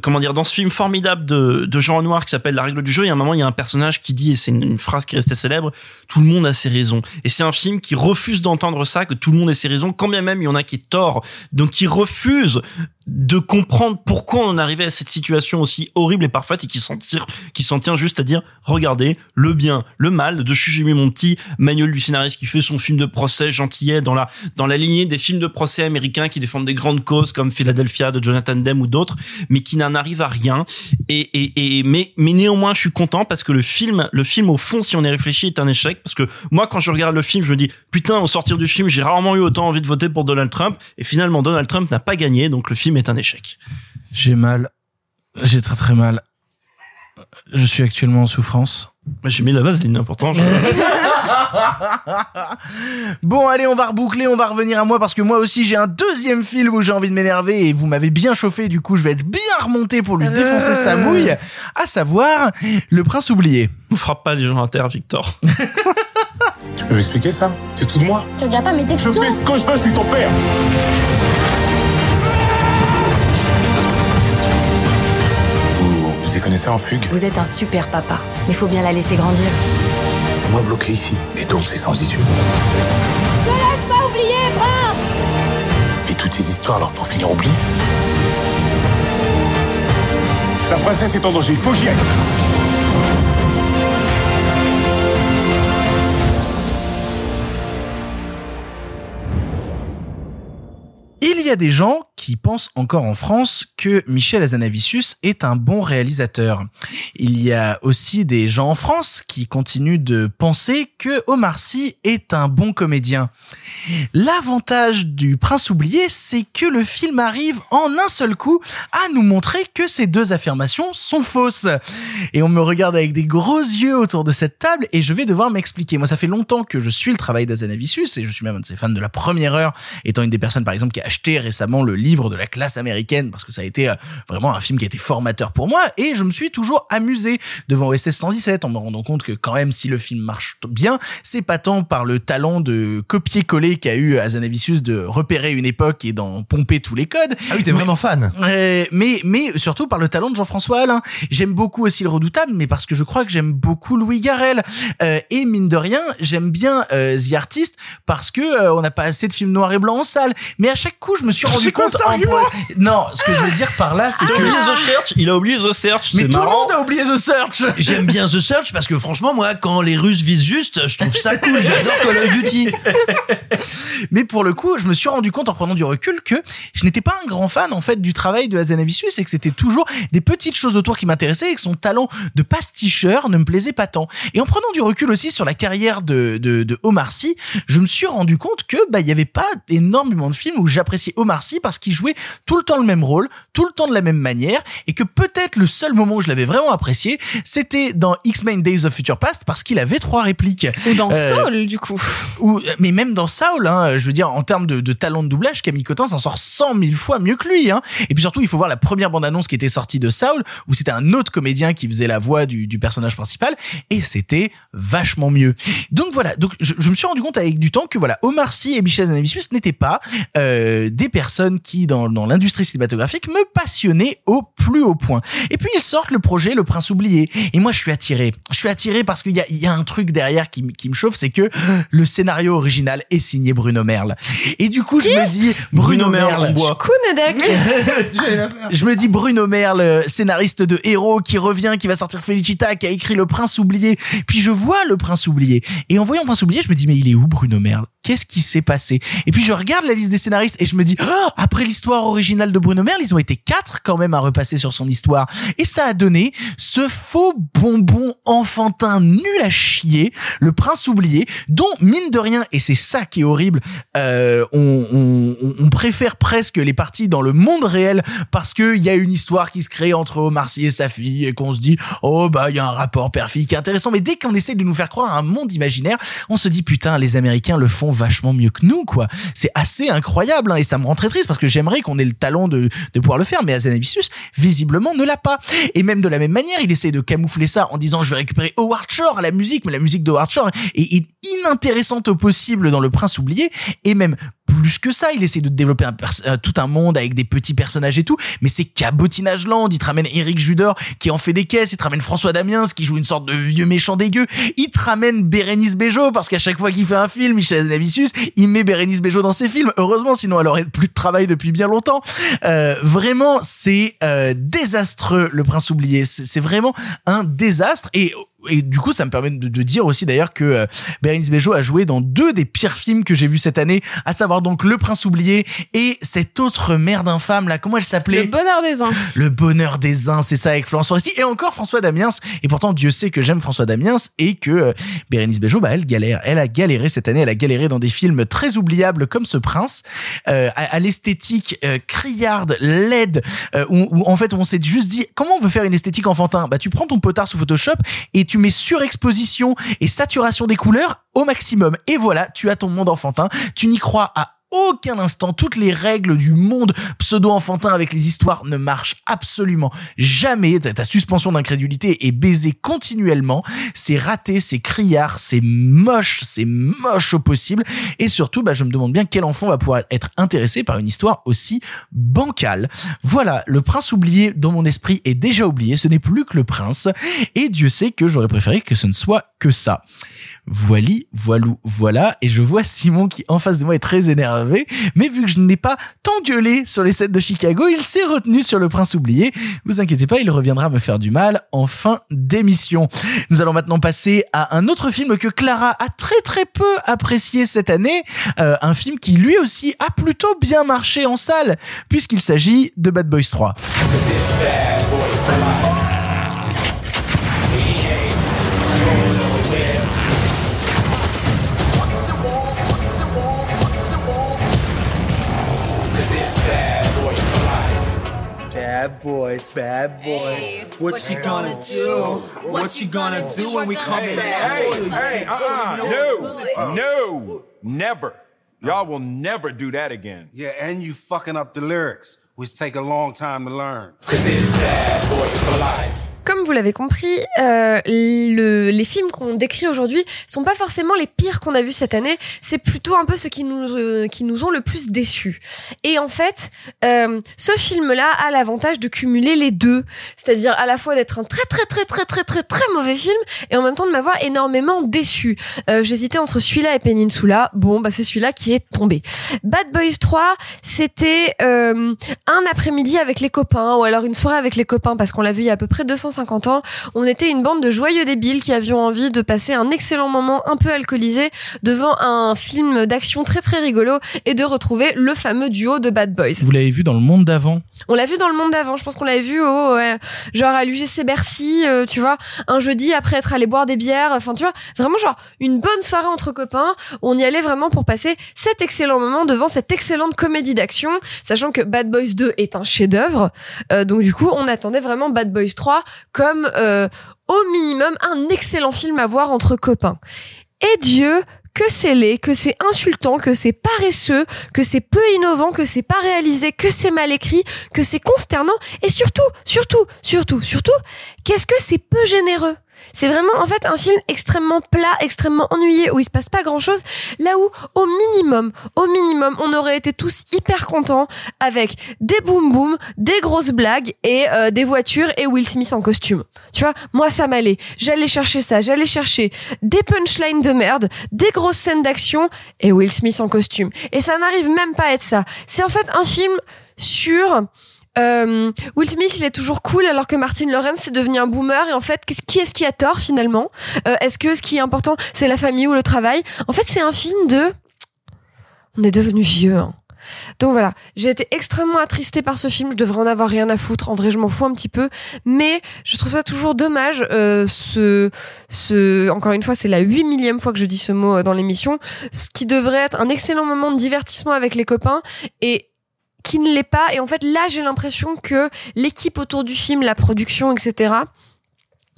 comment dire, dans ce film formidable de, de Jean Renoir qui s'appelle La règle du jeu, il y a un moment, il y a un personnage qui dit, et c'est une, phrase qui est restée célèbre, tout le monde a ses raisons. Et c'est un film qui refuse d'entendre ça, que tout le monde ait ses raisons, quand bien même il y en a qui est tort. Donc qui refuse de comprendre pourquoi on en arrivait à cette situation aussi horrible et parfaite et qui s'en tire, qui s'en tient juste à dire, regardez, le bien, le mal de Shujimi Monti, Manuel du scénariste qui fait son film de procès gentillet dans la, dans la lignée des films de procès américains qui défendent des grandes causes comme Philadelphia de Jonathan Demme ou d'autres, mais qui n'en arrive à rien. Et, et, et, mais, mais néanmoins, je suis content parce que le film, le film au fond, si on y réfléchit, est un échec parce que moi, quand je regarde le film, je me dis, putain, au sortir du film, j'ai rarement eu autant envie de voter pour Donald Trump et finalement, Donald Trump n'a pas gagné, donc le film est un échec. J'ai mal. J'ai très très mal. Je suis actuellement en souffrance. J'ai mis la vaseline, important. Je... bon, allez, on va reboucler, on va revenir à moi parce que moi aussi j'ai un deuxième film où j'ai envie de m'énerver et vous m'avez bien chauffé, du coup je vais être bien remonté pour lui défoncer sa mouille, à savoir Le Prince oublié. On frappe pas les gens à terre, Victor. Tu peux m'expliquer ça? C'est tout de moi? Tu regardes pas mes Je textos fais ce que je veux, je suis ton père. Vous vous y connaissez en fugue? Vous êtes un super papa, mais faut bien la laisser grandir. Moi bloqué ici, et donc c'est sans issue. Ne laisse pas oublier, prince! Et toutes ces histoires alors pour finir oubliées La princesse est en danger, il faut que j'y aille. Il y a des gens qui pensent encore en France que Michel Azanavicius est un bon réalisateur. Il y a aussi des gens en France qui continuent de penser que Omar Sy est un bon comédien. L'avantage du Prince oublié, c'est que le film arrive en un seul coup à nous montrer que ces deux affirmations sont fausses. Et on me regarde avec des gros yeux autour de cette table et je vais devoir m'expliquer. Moi, ça fait longtemps que je suis le travail d'Azanavicius et je suis même un de ses fans de la première heure, étant une des personnes, par exemple, qui a acheté récemment le livre de la classe américaine parce que ça a été euh, vraiment un film qui a été formateur pour moi et je me suis toujours amusé devant OSS 117 en me rendant compte que quand même si le film marche bien, c'est pas tant par le talent de copier-coller qu'a eu Azanavicius de repérer une époque et d'en pomper tous les codes. Ah oui, t'es vraiment fan. Euh, mais mais surtout par le talent de Jean-François Alain. J'aime beaucoup aussi le Redoutable, mais parce que je crois que j'aime beaucoup Louis Garrel Euh, et mine de rien, j'aime bien euh, The Artist parce que euh, on n'a pas assez de films noirs et blancs en salle. Mais à chaque coup, je me suis rendu compte cet non, ce que je veux dire par là, c'est T'as que oublié The Search Il a oublié The Search, mais tout le monde a oublié The Search. J'aime bien The Search parce que franchement, moi, quand les Russes visent juste, je trouve ça cool. J'adore Call of Duty. Mais pour le coup, je me suis rendu compte en prenant du recul que je n'étais pas un grand fan en fait du travail de Hazanavicius et que c'était toujours des petites choses autour qui m'intéressaient et que son talent de pasticheur ne me plaisait pas tant. Et en prenant du recul aussi sur la carrière de, de, de Omar Sy, je me suis rendu compte que bah il y avait pas énormément de films où j'appréciais Omar Sy parce qu'il jouait tout le temps le même rôle, tout le temps de la même manière et que peut-être le seul moment où je l'avais vraiment apprécié, c'était dans X-Men Days of Future Past parce qu'il avait trois répliques. Ou dans Euh, Saul, du coup. ou mais même dans Saul, hein, je veux dire en termes de, de talent de doublage, Camille Cotin s'en sort cent mille fois mieux que lui. Hein. Et puis surtout, il faut voir la première bande-annonce qui était sortie de Saul, où c'était un autre comédien qui faisait la voix du, du personnage principal, et c'était vachement mieux. Donc voilà, donc je, je me suis rendu compte avec du temps que voilà, Omar Sy et Michel Zanavicius n'étaient pas euh, des personnes qui dans, dans l'industrie cinématographique me passionnaient au plus haut point. Et puis ils sortent le projet Le Prince oublié, et moi je suis attiré. Je suis attiré parce qu'il y a, il y a un truc derrière qui, qui me chauffe, c'est que le scénario original est signé Bruno Merle. Et du coup, je me dis Bruno, Bruno Merle, Merle. Je me dis Bruno Merle, euh, scénariste de Héros, qui revient, qui va sortir Felicita, qui a écrit Le Prince oublié. Puis je vois Le Prince oublié. Et en voyant Le Prince oublié, je me dis mais il est où Bruno Merle? Qu'est-ce qui s'est passé? Et puis je regarde la liste des scénaristes et je me dis oh, après l'histoire originale de Bruno Merle, ils ont été quatre quand même à repasser sur son histoire. Et ça a donné ce faux bonbon enfantin nul à chier, Le Prince oublié, dont mine de rien, et c'est ça qui est horrible, euh, on, préfère presque les parties dans le monde réel parce que il y a une histoire qui se crée entre Omar Sy et sa fille et qu'on se dit oh bah il y a un rapport père-fille qui est intéressant. Mais dès qu'on essaie de nous faire croire à un monde imaginaire on se dit putain les Américains le font vachement mieux que nous quoi. C'est assez incroyable hein, et ça me rend très triste parce que j'aimerais qu'on ait le talent de, de pouvoir le faire mais Azanavicius visiblement ne l'a pas. Et même de la même manière il essaie de camoufler ça en disant je vais récupérer Howard Shore à la musique mais la musique de Howard Shore est, est inintéressante au possible dans Le Prince oublié. Et même plus que ça. Il essaie de développer un euh, tout un monde avec des petits personnages et tout. Mais c'est cabotinage lent. Il te ramène Eric Judor qui en fait des caisses. Il te ramène François Damiens qui joue une sorte de vieux méchant dégueu. Il te ramène Bérénice Bejo parce qu'à chaque fois qu'il fait un film, Michel Navicius, il met Bérénice Bejo dans ses films. Heureusement, sinon elle aurait plus de travail depuis bien longtemps. Euh, vraiment, c'est euh, désastreux, Le Prince oublié. C'est vraiment un désastre et et du coup, ça me permet de, de dire aussi d'ailleurs que euh, Bérénice Bejo a joué dans deux des pires films que j'ai vus cette année, à savoir donc Le Prince oublié et cette autre merde infâme là, comment elle s'appelait? Le bonheur des uns. le bonheur des uns, c'est ça avec Florence Foresti et encore François Damiens. Et pourtant, Dieu sait que j'aime François Damiens et que euh, Bérénice Bejo, bah, elle galère. Elle a galéré cette année. Elle a galéré dans des films très oubliables comme Ce Prince, euh, à, à l'esthétique euh, criarde, laide, euh, où, où, en fait on s'est juste dit comment on veut faire une esthétique enfantin? Bah tu prends ton potard sous Photoshop et tu mets surexposition et saturation des couleurs au maximum. Et voilà, tu as ton monde enfantin. Tu n'y crois à aucun instant, toutes les règles du monde pseudo-enfantin avec les histoires ne marchent absolument jamais. Ta, suspension d'incrédulité est baisée continuellement. C'est raté, c'est criard, c'est moche, c'est moche au possible. Et surtout, bah, je me demande bien quel enfant va pouvoir être intéressé par une histoire aussi bancale. Voilà, le prince oublié dans mon esprit est déjà oublié. Ce n'est plus que le prince. Et Dieu sait que j'aurais préféré que ce ne soit que ça. Voili, voilou, voilà. Et je vois Simon qui, en face de moi, est très énervé. Mais vu que je n'ai pas tant gueulé sur les sets de Chicago, il s'est retenu sur le prince oublié. Vous inquiétez pas, il reviendra me faire du mal en fin d'émission. Nous allons maintenant passer à un autre film que Clara a très très peu apprécié cette année. Euh, un film qui lui aussi a plutôt bien marché en salle, puisqu'il s'agit de Bad Boys 3. Bad boys, bad boys. what, she gonna, do? What she gonna do when we come Hey, back? hey, hey, uh-uh, no, no, never. Y'all will never do that again. Yeah, and you fucking up the lyrics, which take a long time to learn. Comme vous l'avez compris, euh, le- les films qu'on décrit aujourd'hui sont pas forcément les pires qu'on a vus cette année. C'est plutôt un peu ceux qui nous euh, qui nous ont le plus déçus. Et en fait, euh, ce film-là a l'avantage de cumuler les deux, c'est-à-dire à la fois d'être un très très très très très très très mauvais film et en même temps de m'avoir énormément déçu. Euh, J'hésitais entre celui-là et Peninsula. Bon, bah c'est celui-là qui est tombé. Bad Boys 3, c'était euh, un après-midi avec les copains ou alors une soirée avec les copains parce qu'on l'a vu il y a à peu près 250 ans. On était une bande de joyeux débiles qui avions envie de passer un excellent moment un peu alcoolisé devant un film d'action très très rigolo et de retrouver le fameux duo de Bad Boys. Vous l'avez vu dans le monde d'avant? On l'a vu dans le monde d'avant. Je pense qu'on l'avait vu au ouais, genre à l'UGC Bercy, euh, tu vois, un jeudi après être allé boire des bières. Enfin, tu vois, vraiment genre une bonne soirée entre copains. On y allait vraiment pour passer cet excellent moment devant cette excellente comédie d'action, sachant que Bad Boys 2 est un chef-d'œuvre. Euh, donc du coup, on attendait vraiment Bad Boys 3 comme euh, au minimum un excellent film à voir entre copains. Et Dieu, que c'est laid, que c'est insultant, que c'est paresseux, que c'est peu innovant, que c'est pas réalisé, que c'est mal écrit, que c'est consternant, et surtout, surtout, surtout, surtout, qu'est-ce que c'est peu généreux? C'est vraiment en fait un film extrêmement plat, extrêmement ennuyé où il se passe pas grand chose. Là où au minimum, au minimum, on aurait été tous hyper contents avec des boum boum, des grosses blagues et euh, des voitures et Will Smith en costume. Tu vois, moi ça m'allait. J'allais chercher ça, j'allais chercher des punchlines de merde, des grosses scènes d'action et Will Smith en costume. Et ça n'arrive même pas à être ça. C'est en fait un film sur euh, Will Smith, il est toujours cool alors que Martin Lawrence est devenu un boomer et en fait, qui est-ce qui a tort finalement? Euh, Est-ce que ce qui est important, c'est la famille ou le travail? En fait, c'est un film de... On est devenu vieux. hein. Donc voilà, j'ai été extrêmement attristée par ce film. Je devrais en avoir rien à foutre. En vrai, je m'en fous un petit peu, mais je trouve ça toujours dommage. Euh, ce, ce, encore une fois, c'est la huit millième fois que je dis ce mot euh, dans l'émission. Ce qui devrait être un excellent moment de divertissement avec les copains et qui ne l'est pas. Et en fait, là, j'ai l'impression que l'équipe autour du film, la production, etc.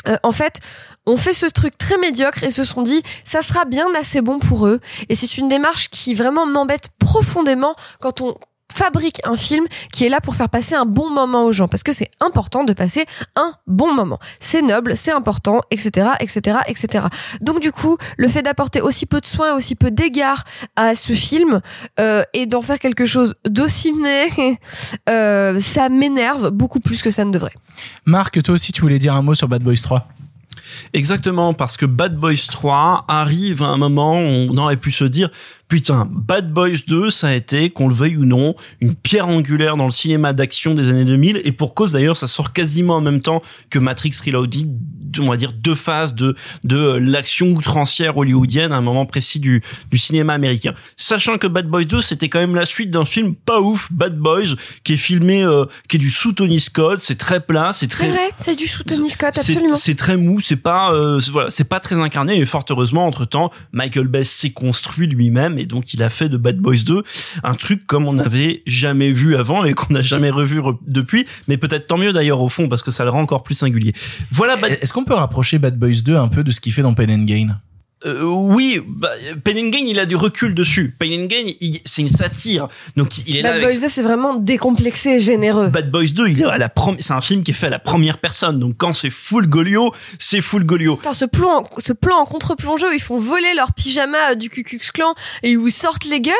euh, en fait, on fait ce truc très médiocre et se sont dit, ça sera bien assez bon pour eux. Et c'est une démarche qui vraiment m'embête profondément quand on fabrique un film qui est là pour faire passer un bon moment aux gens parce que c'est important de passer un bon moment. C'est noble, c'est important, etc., etc., etc. Donc du coup, le fait d'apporter aussi peu de soins, aussi peu d'égards à ce film euh, et d'en faire quelque chose d'aussi né, euh, ça m'énerve beaucoup plus que ça ne devrait. Marc, toi aussi, tu voulais dire un mot sur Bad Boys 3 Exactement, parce que Bad Boys 3 arrive à un moment où on aurait pu se dire putain, Bad Boys 2, ça a été, qu'on le veuille ou non, une pierre angulaire dans le cinéma d'action des années 2000, et pour cause d'ailleurs, ça sort quasiment en même temps que Matrix Reloaded, on va dire deux phases de de l'action outrancière hollywoodienne à un moment précis du du cinéma américain. Sachant que Bad Boys 2, c'était quand même la suite d'un film pas ouf, Bad Boys, qui est filmé, euh, qui est du sous Tony Scott, c'est très plat, c'est très C'est vrai, c'est du sous Tony Scott, absolument. C'est très mou, c'est pas euh, voilà, c'est pas très incarné et fort heureusement entre temps Michael Bay s'est construit lui-même et donc il a fait de Bad Boys 2 un truc comme on n'avait jamais vu avant et qu'on n'a jamais revu re- depuis, mais peut-être tant mieux d'ailleurs au fond parce que ça le rend encore plus singulier. Voilà Est-ce qu'on peut rapprocher Bad Boys 2 un peu de ce qu'il fait dans Pain and Gain? Euh, oui, bah, Pain and Gain, il a du recul dessus. Pain and Gain, il- c'est une satire. Donc il est là Bad avec Boys 2, c'est vraiment décomplexé et généreux. Bad Boys 2, il est à la prom- c'est un film qui est fait à la première personne. Donc quand c'est full Golio, c'est full Golio. Putain, ce plan, ce plan en contre-plongée où ils font voler leur pyjama du Ku Klux Klan et où ils sortent les guns,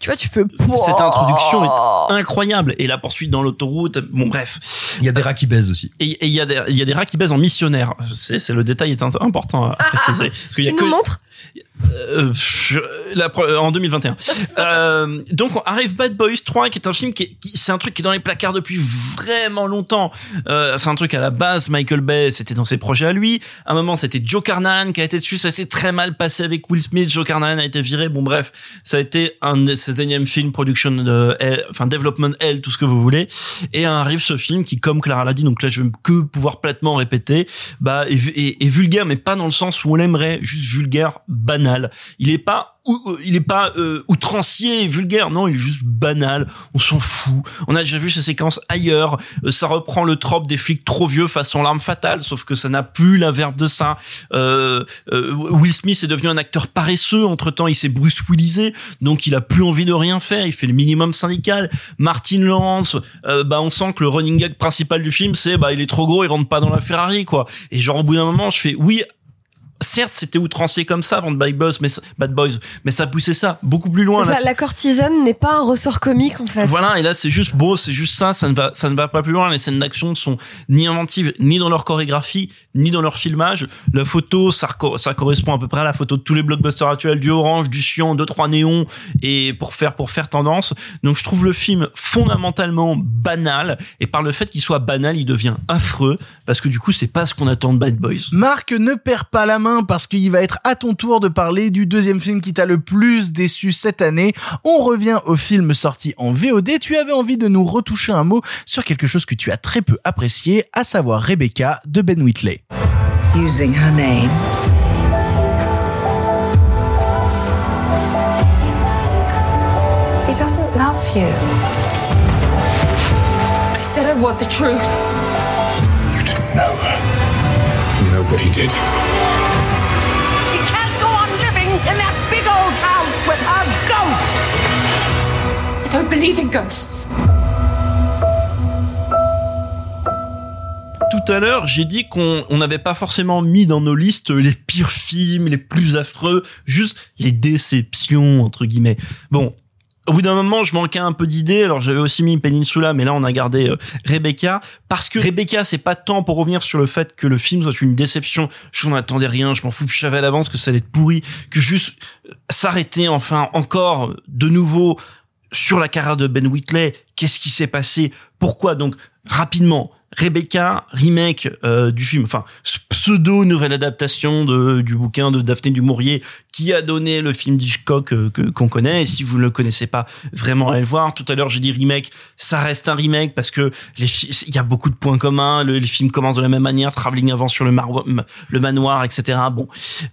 tu vois, tu fais. Cette introduction est incroyable. Et la poursuite dans l'autoroute, bon bref. Il y a des rats qui baisent aussi. Et il y a des, il y a des rats qui baisent en missionnaire. C'est, c'est le détail est important à préciser. Parce qu'il y a que, montres Euh, je- la, euh, en 2021. euh, donc on arrive Bad Boys 3 qui est un film qui, qui- c'est un truc qui est dans les placards depuis vraiment longtemps. Euh, c'est un truc à la base Michael Bay, c'était dans ses projets à lui. À un moment c'était Joe Carnahan qui a été dessus, ça s'est très mal passé avec Will Smith. Joe Carnahan a été viré. Bon bref, ça a été un de ses énièmes films production de, L- enfin development L, tout ce que vous voulez. Et arrive ce film qui, comme Clara l'a dit, donc là je vais que pouvoir platement répéter, bah est, vu- est- est vulgaire, mais pas dans le sens où on l'aimerait, juste vulgaire, banal. Il est pas il est pas euh, outrancier et vulgaire. Non il est juste banal. On s'en fout. On a déjà vu ces séquences ailleurs. Euh, ça reprend le trope des flics trop vieux façon l'arme fatale sauf que ça n'a plus la verve de ça. Euh, euh, Will Smith est devenu un acteur paresseux. Entre temps il s'est Bruce Willisé donc il a plus envie de rien faire. Il fait le minimum syndical. Martin Lawrence euh, bah on sent que le running gag principal du film c'est bah il est trop gros il rentre pas dans la Ferrari quoi. Et genre au bout d'un moment je fais oui certes c'était outrancier comme ça avant de Bad Boys mais ça- Bad Boys mais ça poussait ça beaucoup plus loin C'est là, ça, la courtisane n'est pas un ressort comique en fait. voilà, et là c'est juste beau, c'est juste ça, ça ne va, ça ne va pas plus loin. Les scènes d'action ne sont ni inventives, ni dans leur chorégraphie, ni dans leur filmage. La photo, ça, ça correspond à peu près à la photo de tous les blockbusters actuels, du orange, du cyan, deux trois néons, et pour faire pour faire tendance. Donc je trouve le film fondamentalement banal, et par le fait qu'il soit banal, il devient affreux parce que du coup c'est pas ce qu'on attend de Bad Boys. Marc, ne perds pas la main parce qu'il va être à ton tour de parler du deuxième film qui t'a le plus déçu cette année. On revient au film sorti en VOD. Tu avais envie de nous retoucher un mot sur quelque chose que tu as très peu apprécié, à savoir Rebecca de Ben Whitley. using her name. He doesn't love you. I said I want the truth. No. No, but he did. In that big old house with a ghost. I don't believe in ghosts. tout à l'heure, j'ai dit qu'on on n'avait pas forcément mis dans nos listes les pires films, les plus affreux, juste les déceptions entre guillemets. Bon, au bout d'un moment, je manquais un peu d'idées. Alors j'avais aussi mis Peninsula, mais là on a gardé euh, Rebecca parce que Rebecca, c'est pas tant pour revenir sur le fait que le film soit une déception. Je n'en attendais rien, je m'en fous, je savais à l'avance que ça allait être pourri, que juste euh, s'arrêter enfin encore de nouveau sur la carrière de Ben Whitley. Qu'est-ce qui s'est passé? Pourquoi? Donc rapidement Rebecca, remake euh, du film, enfin pseudo nouvelle adaptation de, du bouquin de Daphné du Maurier qui a donné le film d'Hitchcock euh, qu'on connaît. Et si vous ne le connaissez pas, vraiment allez le voir. Tout à l'heure j'ai dit remake, ça reste un remake parce que il y a beaucoup de points communs. Le, les films commencent de la même manière, travelling avant sur le, le manoir, etc. Bon,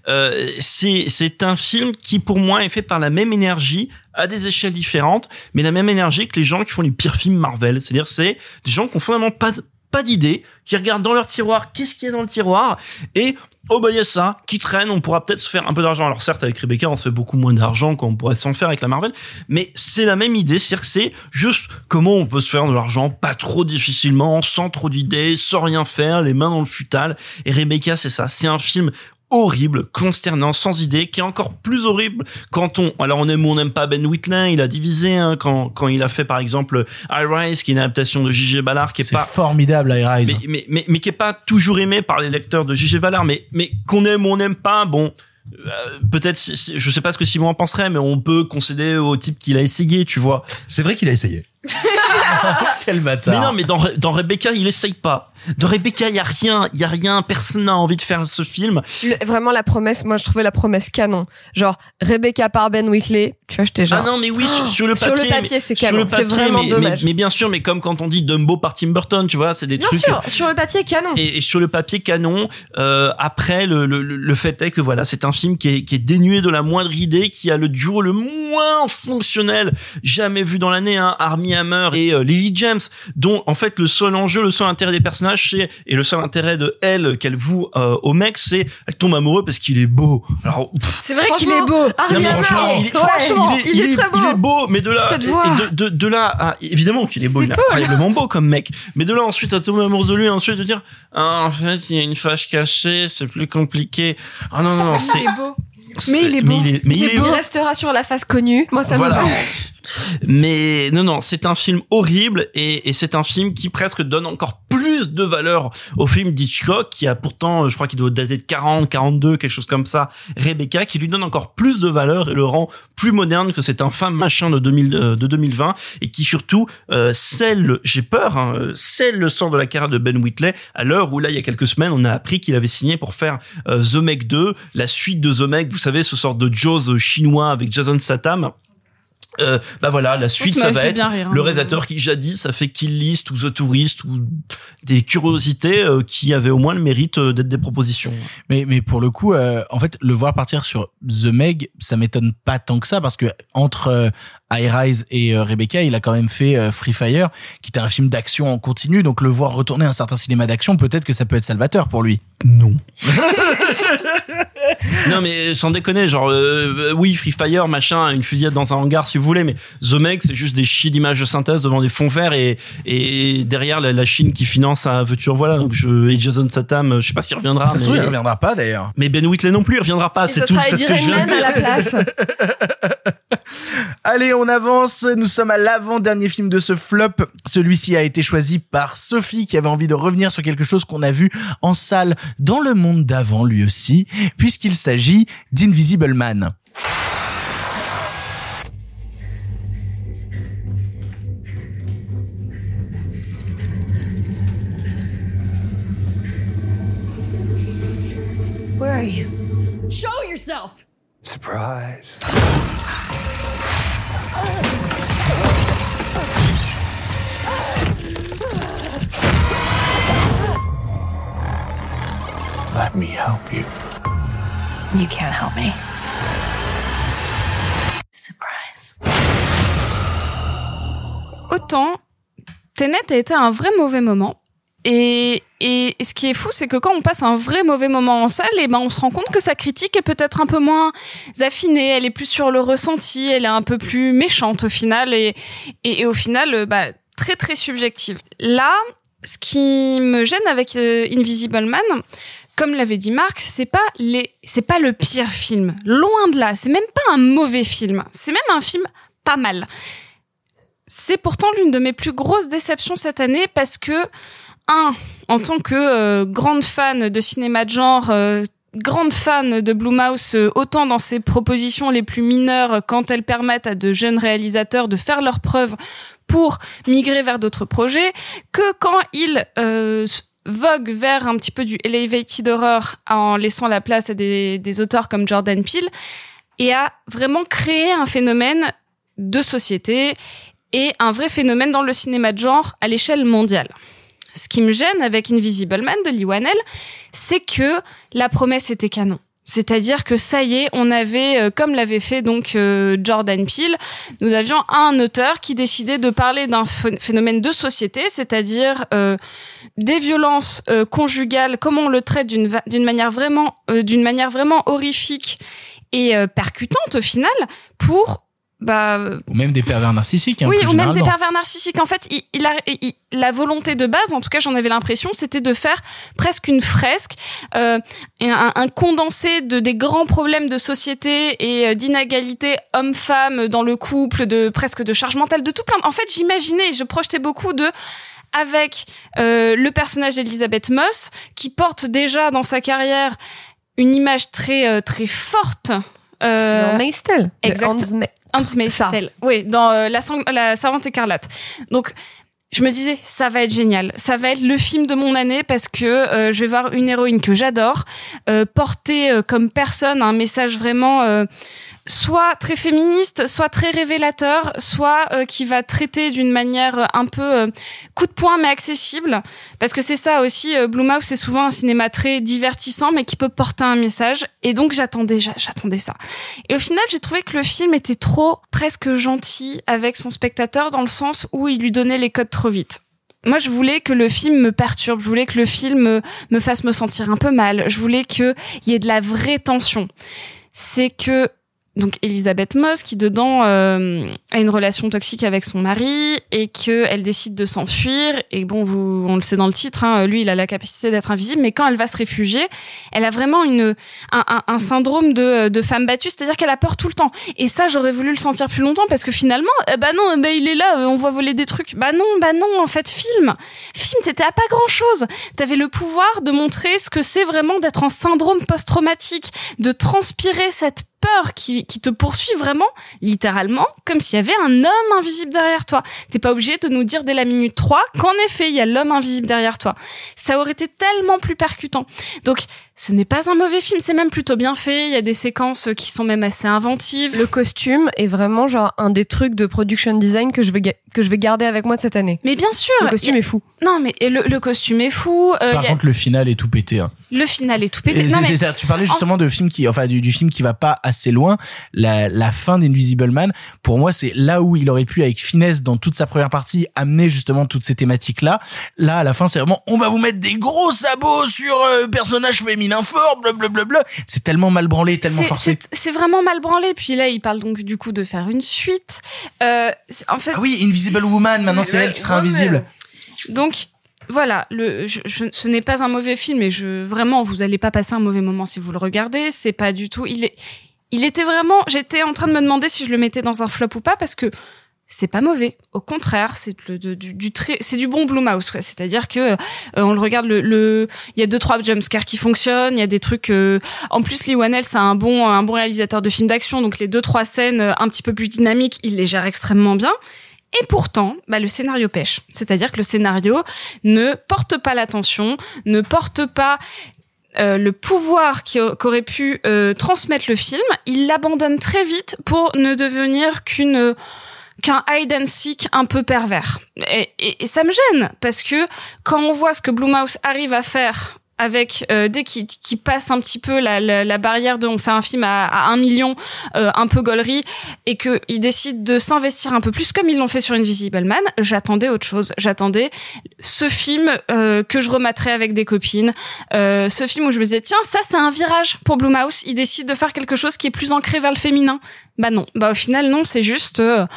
euh, c'est c'est un film qui pour moi est fait par la même énergie à des échelles différentes, mais la même énergie que les gens qui font les pires films Marvel. C'est-à-dire c'est des gens qui ont finalement pas pas d'idée, qui regardent dans leur tiroir qu'est-ce qu'il y a dans le tiroir et oh bah y a ça qui traîne, on pourra peut-être se faire un peu d'argent. Alors certes avec Rebecca on se fait beaucoup moins d'argent qu'on pourrait s'en faire avec la Marvel, mais c'est la même idée, c'est-à-dire que c'est juste comment on peut se faire de l'argent pas trop difficilement, sans trop d'idées, sans rien faire, les mains dans le futal. Et Rebecca c'est ça, c'est un film horrible, consternant, sans idée, qui est encore plus horrible quand on, alors on aime ou on n'aime pas Ben Whitley, il a divisé, hein, quand, quand il a fait par exemple I Rise, qui est une adaptation de J.G. Ballard, qui est, C'est pas, formidable, I Rise. mais, mais, mais, mais qui est pas toujours aimé par les lecteurs de J.G. Ballard, mais, mais qu'on aime ou on n'aime pas, bon, euh, peut-être, je sais pas ce que Simon en penserait, mais on peut concéder au type qu'il a essayé, tu vois. C'est vrai qu'il a essayé. Quel bâtard. Mais non, mais dans, dans Rebecca, il essaye pas. Dans Rebecca, il y a rien, il y a rien, personne n'a envie de faire ce film. Le- vraiment la promesse, moi je trouvais la promesse canon. Genre Rebecca par Ben Whitley, tu vois, j'étais genre. Ah non, mais oui, sur, sur le Sur papier. le papier, c'est sur canon. le C'est papier, vraiment mais, dommage. Mais, mais bien sûr, mais comme quand on dit Dumbo par Tim Burton, tu vois, c'est des Bien trucs. sûr, sur le papier canon. Et, et sur le papier canon, euh, après le, le, le- le fait est que voilà, c'est un film qui est, qui est dénué de la moindre idée, qui a le duo le moins fonctionnel jamais vu dans l'année, hein, Hammer et euh, Lily James, dont en fait le seul enjeu, le seul intérêt des personnages, c'est et le seul intérêt de elle qu'elle voue euh, au mec, c'est elle tombe amoureuse parce qu'il est beau. Alors C'est vrai qu'il est beau. Armie mais franchement, il est, franchement, il est, il est- très beau. il est beau, mais de là, et- de, de, de là, à- évidemment qu'il est beau, C'est il est incroyablement beau comme mec. Mais de là ensuite à tomber amoureux de lui, et ensuite de dire, ah, en fait, il y a une fâche cachée, c'est plus compliqué. Ah non, non, non, c'est, Il est beau. Mais il est beau. mais il est, mais il est beau. restera sur la face connue. Moi ça Voilà. me va. Mais non, non, c'est un film horrible et, et c'est un film qui presque donne encore plus de valeur au film d'Hitchcock qui a pourtant, je crois qu'il doit dater de 40, 42, quelque chose comme ça, Rebecca, qui lui donne encore plus de valeur et le rend plus moderne que cet infâme machin de, 2000, euh, de 2020 et qui surtout euh, scelle, j'ai peur, hein, scelle le sort de la carrière de Ben Whitley à l'heure où là, il y a quelques semaines, on a appris qu'il avait signé pour faire euh, The Meg 2, la suite de The Meg, vous savez, ce sort de Jaws chinois avec Jason Statham. Euh, bah voilà, la suite ça va être rire, hein. le réalisateur qui jadis a fait Kill List ou The Tourist ou des curiosités euh, qui avaient au moins le mérite euh, d'être des propositions. Mais, mais pour le coup, euh, en fait, le voir partir sur The Meg, ça m'étonne pas tant que ça parce que entre euh, I Rise et euh, Rebecca, il a quand même fait euh, Free Fire, qui était un film d'action en continu. Donc le voir retourner à un certain cinéma d'action, peut-être que ça peut être salvateur pour lui. Non. non mais sans déconner, genre euh, oui Free Fire machin, une fusillade dans un hangar si vous voulez, mais The Meg c'est juste des chies d'images de synthèse devant des fonds verts et et derrière la, la Chine qui finance un en voilà donc je, et Jason Statham, je sais pas s'il reviendra. ça se mais, trouve, il reviendra pas d'ailleurs. mais Ben Whitley non plus il reviendra pas, c'est ce tout, ce que je viens à dire. la place. Allez, on avance. Nous sommes à l'avant-dernier film de ce flop. Celui-ci a été choisi par Sophie qui avait envie de revenir sur quelque chose qu'on a vu en salle dans le monde d'avant lui aussi, puisqu'il s'agit d'Invisible Man. Where are you? Show yourself! Surprise. Let me help you. You can't help me. Surprise. autant Tenet a été un vrai mauvais moment. Et, et ce qui est fou, c'est que quand on passe un vrai mauvais moment en salle, et ben on se rend compte que sa critique est peut-être un peu moins affinée, elle est plus sur le ressenti, elle est un peu plus méchante au final, et, et, et au final, euh, bah, très très subjective. Là, ce qui me gêne avec euh, Invisible Man, comme l'avait dit Marc, c'est pas les, c'est pas le pire film. Loin de là. C'est même pas un mauvais film. C'est même un film pas mal. C'est pourtant l'une de mes plus grosses déceptions cette année parce que, un, en tant que euh, grande fan de cinéma de genre, euh, grande fan de Blumhouse, euh, autant dans ses propositions les plus mineures, quand elles permettent à de jeunes réalisateurs de faire leurs preuves pour migrer vers d'autres projets, que quand ils euh, vogue vers un petit peu du elevated horror en laissant la place à des, des auteurs comme Jordan Peele et a vraiment créé un phénomène de société et un vrai phénomène dans le cinéma de genre à l'échelle mondiale. Ce qui me gêne avec Invisible Man de Lee Whannell, c'est que la promesse était canon. C'est-à-dire que ça y est, on avait, euh, comme l'avait fait donc euh, Jordan Peele, nous avions un auteur qui décidait de parler d'un ph- phénomène de société, c'est-à-dire euh, des violences euh, conjugales, comment on le traite d'une d'une manière vraiment, d'une manière vraiment horrifique et percutante au final, pour bah Ou même des pervers narcissiques. Hein, oui, ou même des pervers narcissiques. En fait, il, il a, il- la volonté de base, en tout cas, j'en avais l'impression, c'était de faire presque une fresque, euh, un, un condensé de des grands problèmes de société et euh, d'inégalité homme-femme dans le couple, de presque de charge mentale, de tout plein. En fait, j'imaginais, je projetais beaucoup de avec euh, le personnage d'Elisabeth Moss qui porte déjà dans sa carrière une image très euh, très forte. Euh, Dans Maistel. Exact. Oui, dans euh, la, la Servante écarlate. Donc, je me disais, ça va être génial. Ça va être le film de mon année parce que euh, je vais voir une héroïne que j'adore euh, porter euh, comme personne un message vraiment euh, soit très féministe, soit très révélateur, soit euh, qui va traiter d'une manière un peu euh, coup de poing mais accessible. Parce que c'est ça aussi, euh, Blumhouse c'est souvent un cinéma très divertissant mais qui peut porter un message. Et donc j'attendais, j'a- j'attendais ça. Et au final, j'ai trouvé que le film était trop presque gentil avec son spectateur dans le sens où il lui donnait les codes trop vite. Moi, je voulais que le film me perturbe, je voulais que le film me, me fasse me sentir un peu mal, je voulais qu'il y ait de la vraie tension. C'est que donc Elisabeth Moss qui dedans euh, a une relation toxique avec son mari et que elle décide de s'enfuir. Et bon vous on le sait dans le titre hein, lui il a la capacité d'être invisible mais quand elle va se réfugier elle a vraiment une un, un, un syndrome de, de femme battue c'est-à-dire qu'elle a peur tout le temps. Et ça j'aurais voulu le sentir plus longtemps parce que finalement eh bah non bah il est là euh, on voit voler des trucs. Bah non bah non en fait film. Film t'étais à pas grand chose t'avais le pouvoir de montrer ce que c'est vraiment d'être en syndrome post-traumatique de transpirer cette peur qui, te poursuit vraiment, littéralement, comme s'il y avait un homme invisible derrière toi. T'es pas obligé de nous dire dès la minute 3 qu'en effet, il y a l'homme invisible derrière toi. Ça aurait été tellement plus percutant. Donc, ce n'est pas un mauvais film, c'est même plutôt bien fait. Il y a des séquences qui sont même assez inventives. Le costume est vraiment genre un des trucs de production design que je vais que je vais garder avec moi cette année. Mais bien sûr. Le costume a- est fou. Non, mais le, le costume est fou. euh, Par a- contre, le final est tout pété. hein. le final est tout pété. Et Non, mais- ça. Tu parlais justement de film qui, enfin, du, du film qui va pas assez loin. La, la fin d'Invisible Man, pour moi, c'est là où il aurait pu, avec finesse, dans toute sa première partie, amener justement toutes ces thématiques-là. Là, à la fin, c'est vraiment, on va vous mettre des gros sabots sur euh, personnage féminin fort, blablabla. C'est tellement mal branlé, tellement forcé. c'est- vraiment mal branlé. Puis là, il parle donc du coup de faire une suite. Euh, en fait, Ah oui, Invisible Woman, maintenant c'est elle qui sera invisible. Donc voilà, le, je, je- ce n'est pas un mauvais film et je vraiment vous allez pas passer un mauvais moment si vous le regardez. C'est pas du tout. Il est, il était vraiment. J'étais en train de me demander si je le mettais dans un flop ou pas parce que c'est pas mauvais. Au contraire, c'est du, du c'est du bon Blumhouse. quoi. C'est-à-dire que euh, on le regarde le, le, il y a deux trois jumpscares qui fonctionnent. Il y a des trucs. euh, en plus, Lee Whannell, c'est un bon, un bon réalisateur de films d'action. Donc les deux trois scènes euh, un petit peu plus dynamiques, il les gère extrêmement bien. Et pourtant, bah, le scénario pêche. C'est-à-dire que le scénario ne porte pas l'attention, ne porte pas euh, le pouvoir qu'aurait pu euh, transmettre le film. Il l'abandonne très vite pour ne devenir qu'une qu'un hide and seek un peu pervers. Et, et- et ça me gêne parce que quand on voit ce que Blumhouse arrive à faire avec euh, dès qu'il qu'il passe un petit peu la, la, la barrière de on fait un film à, à un million euh, un peu gaulerie et que il décide de s'investir un peu plus comme ils l'ont fait sur Invisible Man j'attendais autre chose. J'attendais ce film euh, que je rematerais avec des copines euh, ce film où je me disais tiens ça c'est un virage pour Blumhouse. Il décide de faire quelque chose qui est plus ancré vers le féminin. Bah non. Bah au final non c'est juste euh,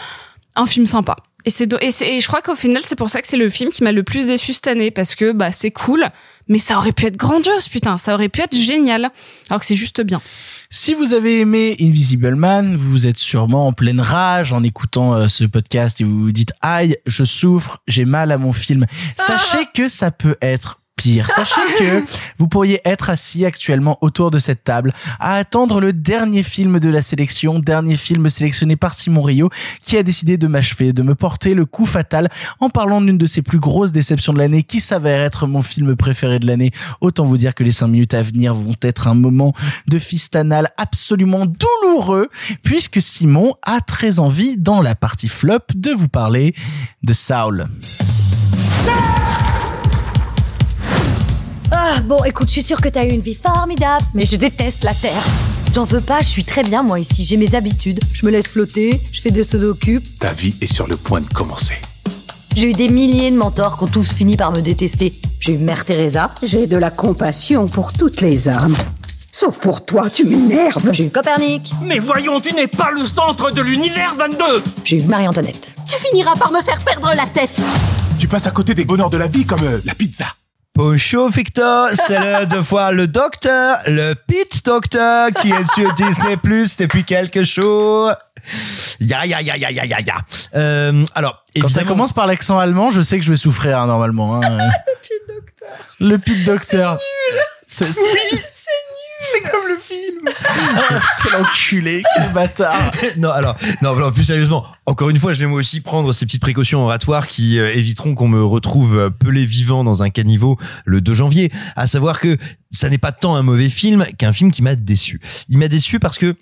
un film sympa. Et c'est et, c'est- et je crois qu'au final c'est pour ça que c'est le film qui m'a le plus déçu cette année parce que bah c'est cool mais ça aurait pu être grandiose putain ça aurait pu être génial alors que c'est juste bien. Si vous avez aimé Invisible Man, vous êtes sûrement en pleine rage en écoutant euh, ce podcast et vous vous dites aïe, je souffre, j'ai mal à mon film. Sachez que ça peut être Sachez que vous pourriez être assis actuellement autour de cette table à attendre le dernier film de la sélection, dernier film sélectionné par Simon Rio, qui a décidé de m'achever, de me porter le coup fatal en parlant d'une de ses plus grosses déceptions de l'année, qui s'avère être mon film préféré de l'année. Autant vous dire que les cinq minutes à venir vont être un moment de fistanal absolument douloureux, puisque Simon a très envie, dans la partie flop, de vous parler de Saul. Ah, bon, écoute, je suis sûre que t'as eu une vie formidable, mais je déteste la Terre. J'en veux pas, je suis très bien moi ici, j'ai mes habitudes. Je me laisse flotter, je fais des sudoku. Ta vie est sur le point de commencer. J'ai eu des milliers de mentors qui ont tous fini par me détester. J'ai eu Mère Teresa. J'ai de la compassion pour toutes les âmes. Sauf pour toi, tu m'énerves. J'ai eu Copernic. Mais voyons, tu n'es pas le centre de l'univers 22 J'ai eu Marie-Antoinette. Tu finiras par me faire perdre la tête. Tu passes à côté des bonheurs de la vie comme euh, la pizza. Bonjour Victor, c'est l'heure de voir le docteur, le Pete Doctor, qui est sur Disney Plus depuis quelques jours. Ya ya ya ya ya ya ya. Euh, alors, Quand ça commence par l'accent allemand, je sais que je vais souffrir hein, normalement. Hein. le Pete Docteur. C'est c'est- c'est comme le film. quel enculé, quel bâtard. non, alors, non, alors, plus sérieusement, encore une fois, je vais moi aussi prendre ces petites précautions oratoires qui euh, éviteront qu'on me retrouve euh, pelé vivant dans un caniveau le 2 janvier. À savoir que ça n'est pas tant un mauvais film qu'un film qui m'a déçu. Il m'a déçu parce que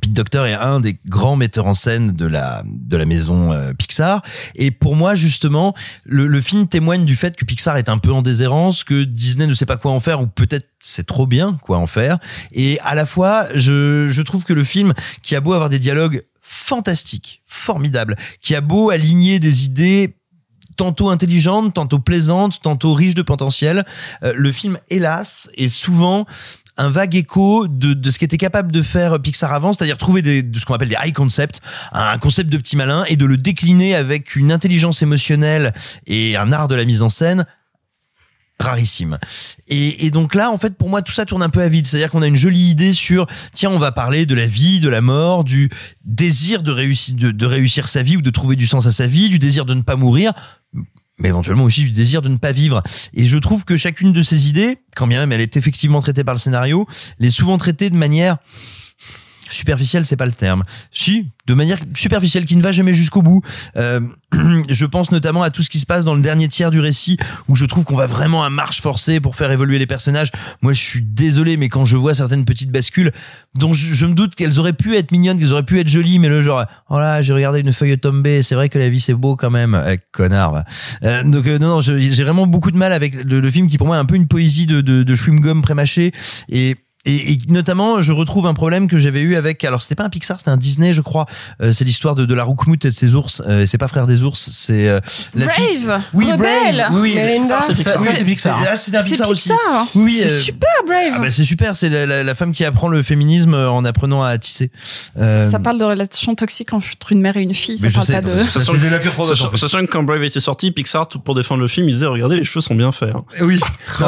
Pete Docter est un des grands metteurs en scène de la de la maison euh, Pixar et pour moi justement le, le film témoigne du fait que Pixar est un peu en déshérence que Disney ne sait pas quoi en faire ou peut-être c'est trop bien quoi en faire et à la fois je je trouve que le film qui a beau avoir des dialogues fantastiques formidables qui a beau aligner des idées tantôt intelligentes, tantôt plaisantes, tantôt riches de potentiel. Euh, le film, hélas, est souvent un vague écho de, de ce qu'était capable de faire Pixar avant, c'est-à-dire trouver des, de ce qu'on appelle des high concepts, un concept de petit malin, et de le décliner avec une intelligence émotionnelle et un art de la mise en scène rarissime. Et, et donc là, en fait, pour moi, tout ça tourne un peu à vide. C'est-à-dire qu'on a une jolie idée sur, tiens, on va parler de la vie, de la mort, du désir de réussir, de, de réussir sa vie ou de trouver du sens à sa vie, du désir de ne pas mourir mais éventuellement aussi du désir de ne pas vivre. Et je trouve que chacune de ces idées, quand bien même elle est effectivement traitée par le scénario, l'est souvent traitée de manière superficielle, c'est pas le terme. Si, de manière superficielle qui ne va jamais jusqu'au bout. Euh, je pense notamment à tout ce qui se passe dans le dernier tiers du récit où je trouve qu'on va vraiment à marche forcée pour faire évoluer les personnages. Moi, je suis désolé, mais quand je vois certaines petites bascules dont je, je me doute qu'elles auraient pu être mignonnes, qu'elles auraient pu être jolies, mais le genre, oh là, j'ai regardé une feuille tomber, c'est vrai que la vie c'est beau quand même, Eh, connard. Euh, donc euh, non, non, j'ai vraiment beaucoup de mal avec le, le film qui pour moi est un peu une poésie de, de, de chewing-gum prémâché et et, et notamment, je retrouve un problème que j'avais eu avec. Alors, c'était pas un Pixar, c'était un Disney, je crois. Euh, c'est l'histoire de, de la Roukmout et de ses ours. Euh, c'est pas frère des ours, c'est euh, la fille- Brave Oui, Rebelle Brave. Oui, oui. Ça, C'est Pixar. oui, C'est Pixar. c'est- ah, C'est un Pixar aussi. Pixar. Oui, oui. C'est euh, super Brave. ah bah, c'est super, c'est la, la, la femme qui apprend le féminisme en apprenant à tisser. Euh, Ça parle de relations toxiques entre une mère et une fille. Ça parle sais, pas de. parce que- Sachant, sachant- sachant que quand Brave était sorti, Pixar, pour défendre le film, ils disaient regardez, les cheveux sont bien faits. hein. Oui.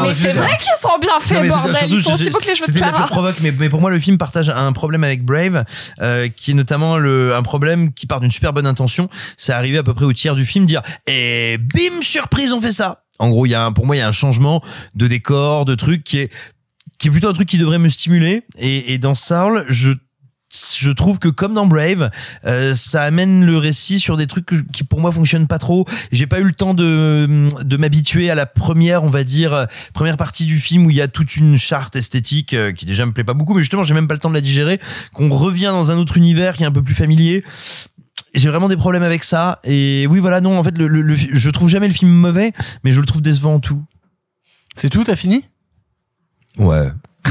Mais c'est vrai qu'ils sont bien Non, faits, bordel. Ils sont aussi beaux que les cheveux de la provoque, mais, mais pour moi, le film partage un problème avec Brave, euh, qui est notamment le, un problème qui part d'une super bonne intention. C'est arrivé à peu près au tiers du film, dire, et bim, surprise, on fait ça. En gros, il y a un, pour moi, il y a un changement de décor, de truc qui est, qui est plutôt un truc qui devrait me stimuler. Et, et dans Saul, je je trouve que comme dans Brave, euh, ça amène le récit sur des trucs qui pour moi fonctionnent pas trop. J'ai pas eu le temps de de m'habituer à la première, on va dire, euh, première partie du film où il y a toute une charte esthétique euh, qui déjà me plaît pas beaucoup, mais justement j'ai même pas le temps de la digérer. Qu'on revient dans un autre univers qui est un peu plus familier. J'ai vraiment des problèmes avec ça. Et oui, voilà, non, en fait, le, le, le- je trouve jamais le film mauvais, mais je le trouve décevant en tout. C'est tout, t'as fini? Ouais.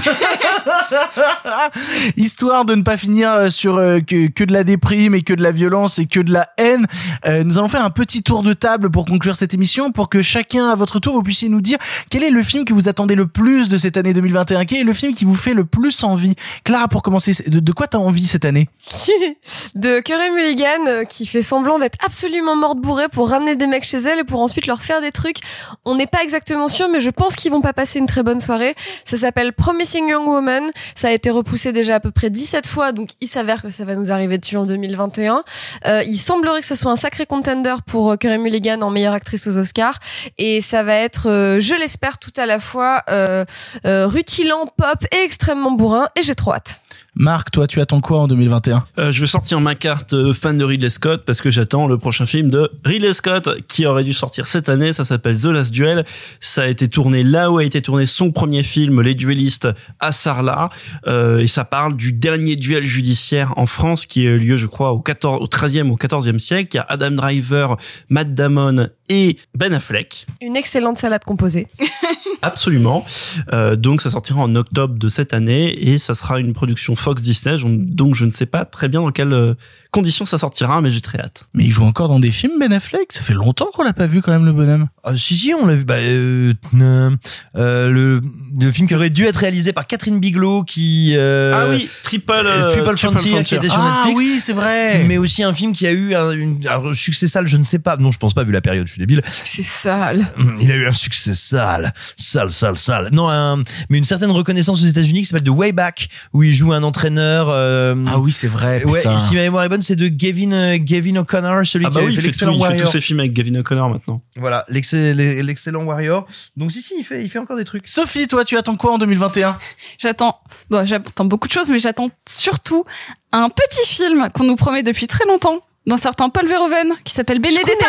Histoire de ne pas finir euh, sur euh, que, que de la déprime et que de la violence et que de la haine, euh, nous allons faire un petit tour de table pour conclure cette émission, pour que chacun à votre tour vous puissiez nous dire quel est le film que vous attendez le plus de cette année 2021, quel est le film qui vous fait le plus envie? Clara, pour commencer, de, de quoi t'as envie cette année? De Curry Mulligan euh, qui fait semblant d'être absolument morte bourrée pour ramener des mecs chez elle et pour ensuite leur faire des trucs. On n'est pas exactement sûr, mais je pense qu'ils vont pas passer une très bonne soirée. Ça s'appelle Promising Young Woman. Ça a été repoussé déjà à peu près 17 fois, donc il s'avère que ça va nous arriver dessus en 2021. Euh, il semblerait que ce soit un sacré contender pour euh, Curry Mulligan en meilleure actrice aux Oscars. Et ça va être, euh, je l'espère, tout à la fois euh, rutilant, pop et extrêmement bourrin. Et j'ai trop hâte. Marc, toi, tu attends quoi en 2021 Euh, je vais sortir ma carte euh, fan de Ridley Scott parce que j'attends le prochain film de Ridley Scott qui aurait dû sortir cette année. Ça s'appelle The Last Duel. Ça a été tourné là où a été tourné son premier film, Les Duellistes, à Sarlat. Euh, et ça parle du dernier duel judiciaire en France qui a eu lieu, je crois, au 14, au 13e, au 14e siècle. Il y a Adam Driver, Matt Damon et Ben Affleck. Une excellente salade composée. Absolument. Euh, donc ça sortira en octobre de cette année et ça sera une production Fox Disney. Donc je ne sais pas très bien dans quelles conditions ça sortira, mais j'ai très hâte. Mais il joue encore dans des films, Ben Affleck? Ça fait longtemps qu'on l'a pas vu quand même, le bonhomme. Ah, si, si, on l'a vu. Bah, euh, euh, euh, le, le film qui aurait dû être réalisé par Catherine Bigelow, qui... Euh, ah oui, Triple, euh, Triple, Frontier, qui était sur ah, Netflix. oui, c'est vrai. Mais aussi un film qui a eu un, une- un succès sale, je ne sais pas. Non, je pense pas, vu la période, je suis débile. C'est sale. Il a eu un succès sale, sale, sale, sale. Non, un- mais une certaine reconnaissance aux États-Unis qui s'appelle The Way Back, où il joue un entraîneur. euh, Ah oui, c'est vrai. Ouais, putain. et si ma mémoire est bonne, c'est de Gavin, euh, Gavin O'Connor, celui Ah qui bah oui, fait l'excellent il fait tous Warrior. ses films avec Gavin O'Connor maintenant. Voilà, l'excell- l'excellent Warrior. Donc si, si, il fait, il fait encore des trucs. Sophie, toi, tu attends quoi en 2021 J'attends, bon, j'attends beaucoup de choses, mais j'attends surtout un petit film qu'on nous promet depuis très longtemps d'un certain Paul Verhoeven qui s'appelle Benedetta.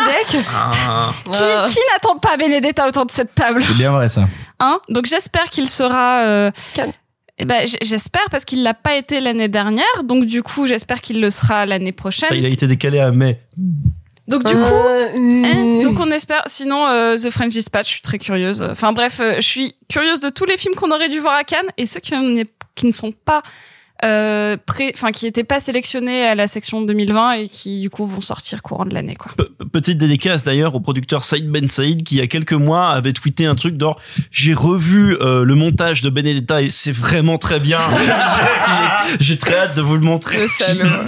Ah. Qui, qui n'attend pas Benedetta autour de cette table C'est bien vrai, ça. Hein? Donc j'espère qu'il sera. Euh, eh ben, j'espère parce qu'il l'a pas été l'année dernière, donc du coup j'espère qu'il le sera l'année prochaine. Il a été décalé à mai. Donc du coup, hein, donc on espère. Sinon, euh, The French Dispatch, je suis très curieuse. Enfin bref, euh, je suis curieuse de tous les films qu'on aurait dû voir à Cannes et ceux qui, qui ne sont pas euh, pré- enfin qui étaient pas sélectionnés à la section 2020 et qui du coup vont sortir courant de l'année quoi. Petite dédicace d'ailleurs au producteur Saïd Ben Saïd qui il y a quelques mois avait tweeté un truc d'or j'ai revu euh, le montage de Benedetta et c'est vraiment très bien. J'ai- très hâte de vous le montrer.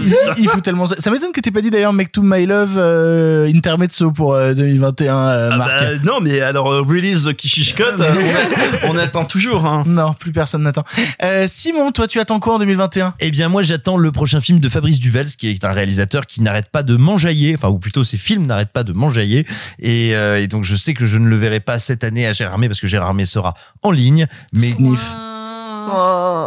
il, il fout tellement ça. Ça m'étonne que t'aies pas dit d'ailleurs Make to My Love euh, Intermezzo pour euh, 2021, euh, Ah Marc. bah, non mais alors euh, release the Kishishkot, euh, on, on attend toujours. Hein. Non, plus personne n'attend. Euh, Simon, toi, tu attends quoi en 2021 Eh bien, moi, j'attends le prochain film de Fabrice Duvels, qui est un réalisateur qui n'arrête pas de m'enjailler, enfin, ou plutôt ses films n'arrêtent pas de m'enjailler. Et, euh, et donc, je sais que je ne le verrai pas cette année à Gérardmer, parce que Gérardmer sera en ligne. Mais,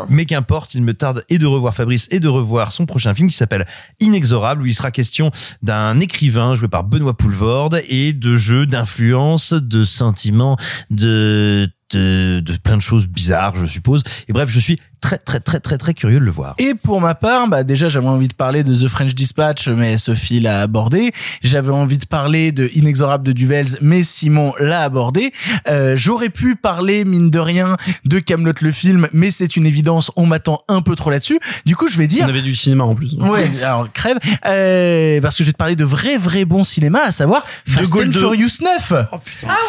mais qu'importe, il me tarde et de revoir Fabrice et de revoir son prochain film qui s'appelle Inexorable, où il sera question d'un écrivain joué par Benoît Poulvorde et de jeux d'influence, de sentiments, de, de, de plein de choses bizarres, je suppose. Et bref, je suis très, très, très, très, très curieux de le voir. Et pour ma part, bah déjà j'avais envie de parler de The French Dispatch, mais Sophie l'a abordé. J'avais envie de parler de Inexorable de Duvels, mais Simon l'a abordé. Euh, J'aurais pu parler mine de rien de Camelot le film, mais c'est une évidence, on m'attend un peu trop là-dessus. Du coup, je vais dire. On avait du cinéma en plus. Ouais, alors crève, euh, parce que je vais te parler de vrai vrai bon cinéma, à savoir Fast and 2. Furious 9. Ah oui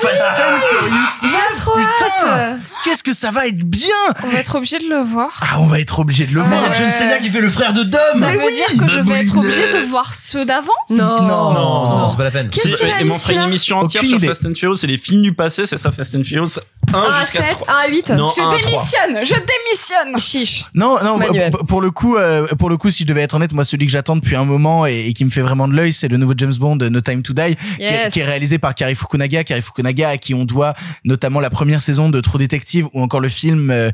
Fast and Furious 9. J'ai trop putain, hâte qu'est-ce que ça va être bien On va être obligé de le voir. Ah, on va être obligé de le Ah voir. ouais. John Cena qui fait le frère de Dom. Ça veut oui, dire que je vais être obligé de voir ceux d'avant? Non. Non, non, non, c'est pas la peine. Qu'est-ce Et- qu'il a et dit, on fera une émission entière Aucune sur. Fast and Furious, c'est les films du passé, c'est ça Fast and Furious 1 1 à jusqu'à 7, 3. 1 à 8 Non, Je un à 3. démissionne, je démissionne. Chiche. Non, non, pour le coup, euh, pour le coup, si je devais être honnête, moi, celui que j'attends depuis un moment et, et qui me fait vraiment de l'œil, c'est le nouveau James Bond, No Time to Die, qui, est, Yes. qui est réalisé par Kari Fukunaga. Kari Fukunaga, à qui on doit notamment la première saison de True Detective ou encore le film, euh,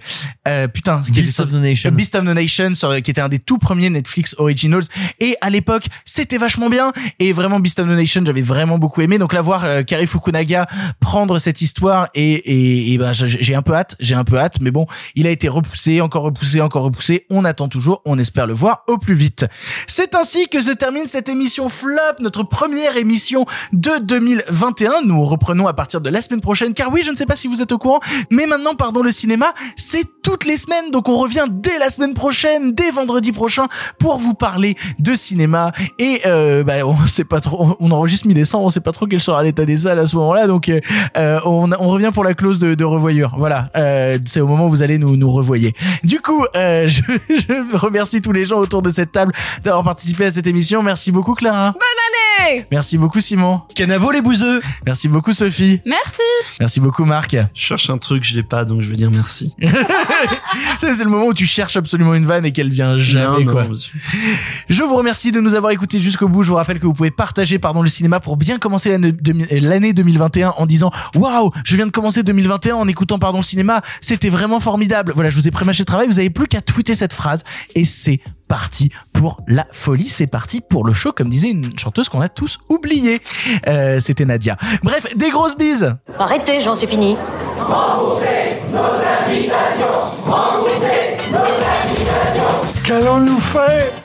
euh, putain, qui Beast était- of the Nation. Beast of the Nation, qui était un des tout premiers Netflix Originals. Et à l'époque, c'était vachement bien. Et vraiment, Beast of the Nation, j'avais vraiment beaucoup aimé. Donc là, voir euh, Kari Fukunaga prendre cette histoire et, et, et ben, j'ai j'ai un peu hâte, j'ai un peu hâte. Mais bon, il a été repoussé, encore repoussé, encore repoussé. On attend toujours, on espère le voir au plus vite. C'est ainsi que se termine cette émission Flop, notre première émission de 2021. Nous reprenons à partir de la semaine prochaine, car oui, je ne sais pas si vous êtes au courant, mais maintenant, pardon, le cinéma, c'est toutes les semaines. Donc on revient dès la semaine prochaine, dès vendredi prochain, pour vous parler de cinéma. Et euh, bah, on sait pas trop, on enregistre mi-décembre, on sait pas trop quel sera l'état des salles à ce moment-là. Donc euh, euh, on, revient pour la clause de, de revoyure. Voilà, c'est au moment où vous allez nous, nous revoyer. Du coup, je, je remercie tous les gens autour de cette table d'avoir participé à cette émission. Merci beaucoup Clara. Bonne année Merci beaucoup Simon. Canavo les bouseux. Merci beaucoup Sophie. Merci. Merci beaucoup Marc. Je cherche un truc, je l'ai pas, donc je vais dire merci. C'est le moment où tu cherches absolument une vanne et qu'elle vient jamais Non, quoi. non, Je vous remercie de nous avoir écoutés jusqu'au bout. Je vous rappelle que vous pouvez partager pardon le cinéma pour bien commencer l'année demi- l'année 2021 en disant waouh, je viens de commencer 2021 en écoutant pardon le cinéma, c'était vraiment formidable. Voilà, je vous ai prémâché le travail, vous avez plus qu'à tweeter cette phrase et c'est parti pour la folie, c'est parti pour le show comme disait une chanteuse qu'on a tous oublié. Euh, c'était Nadia. Bref, des grosses bises. Arrêtez, j'en suis fini. Qu'allons-nous faire?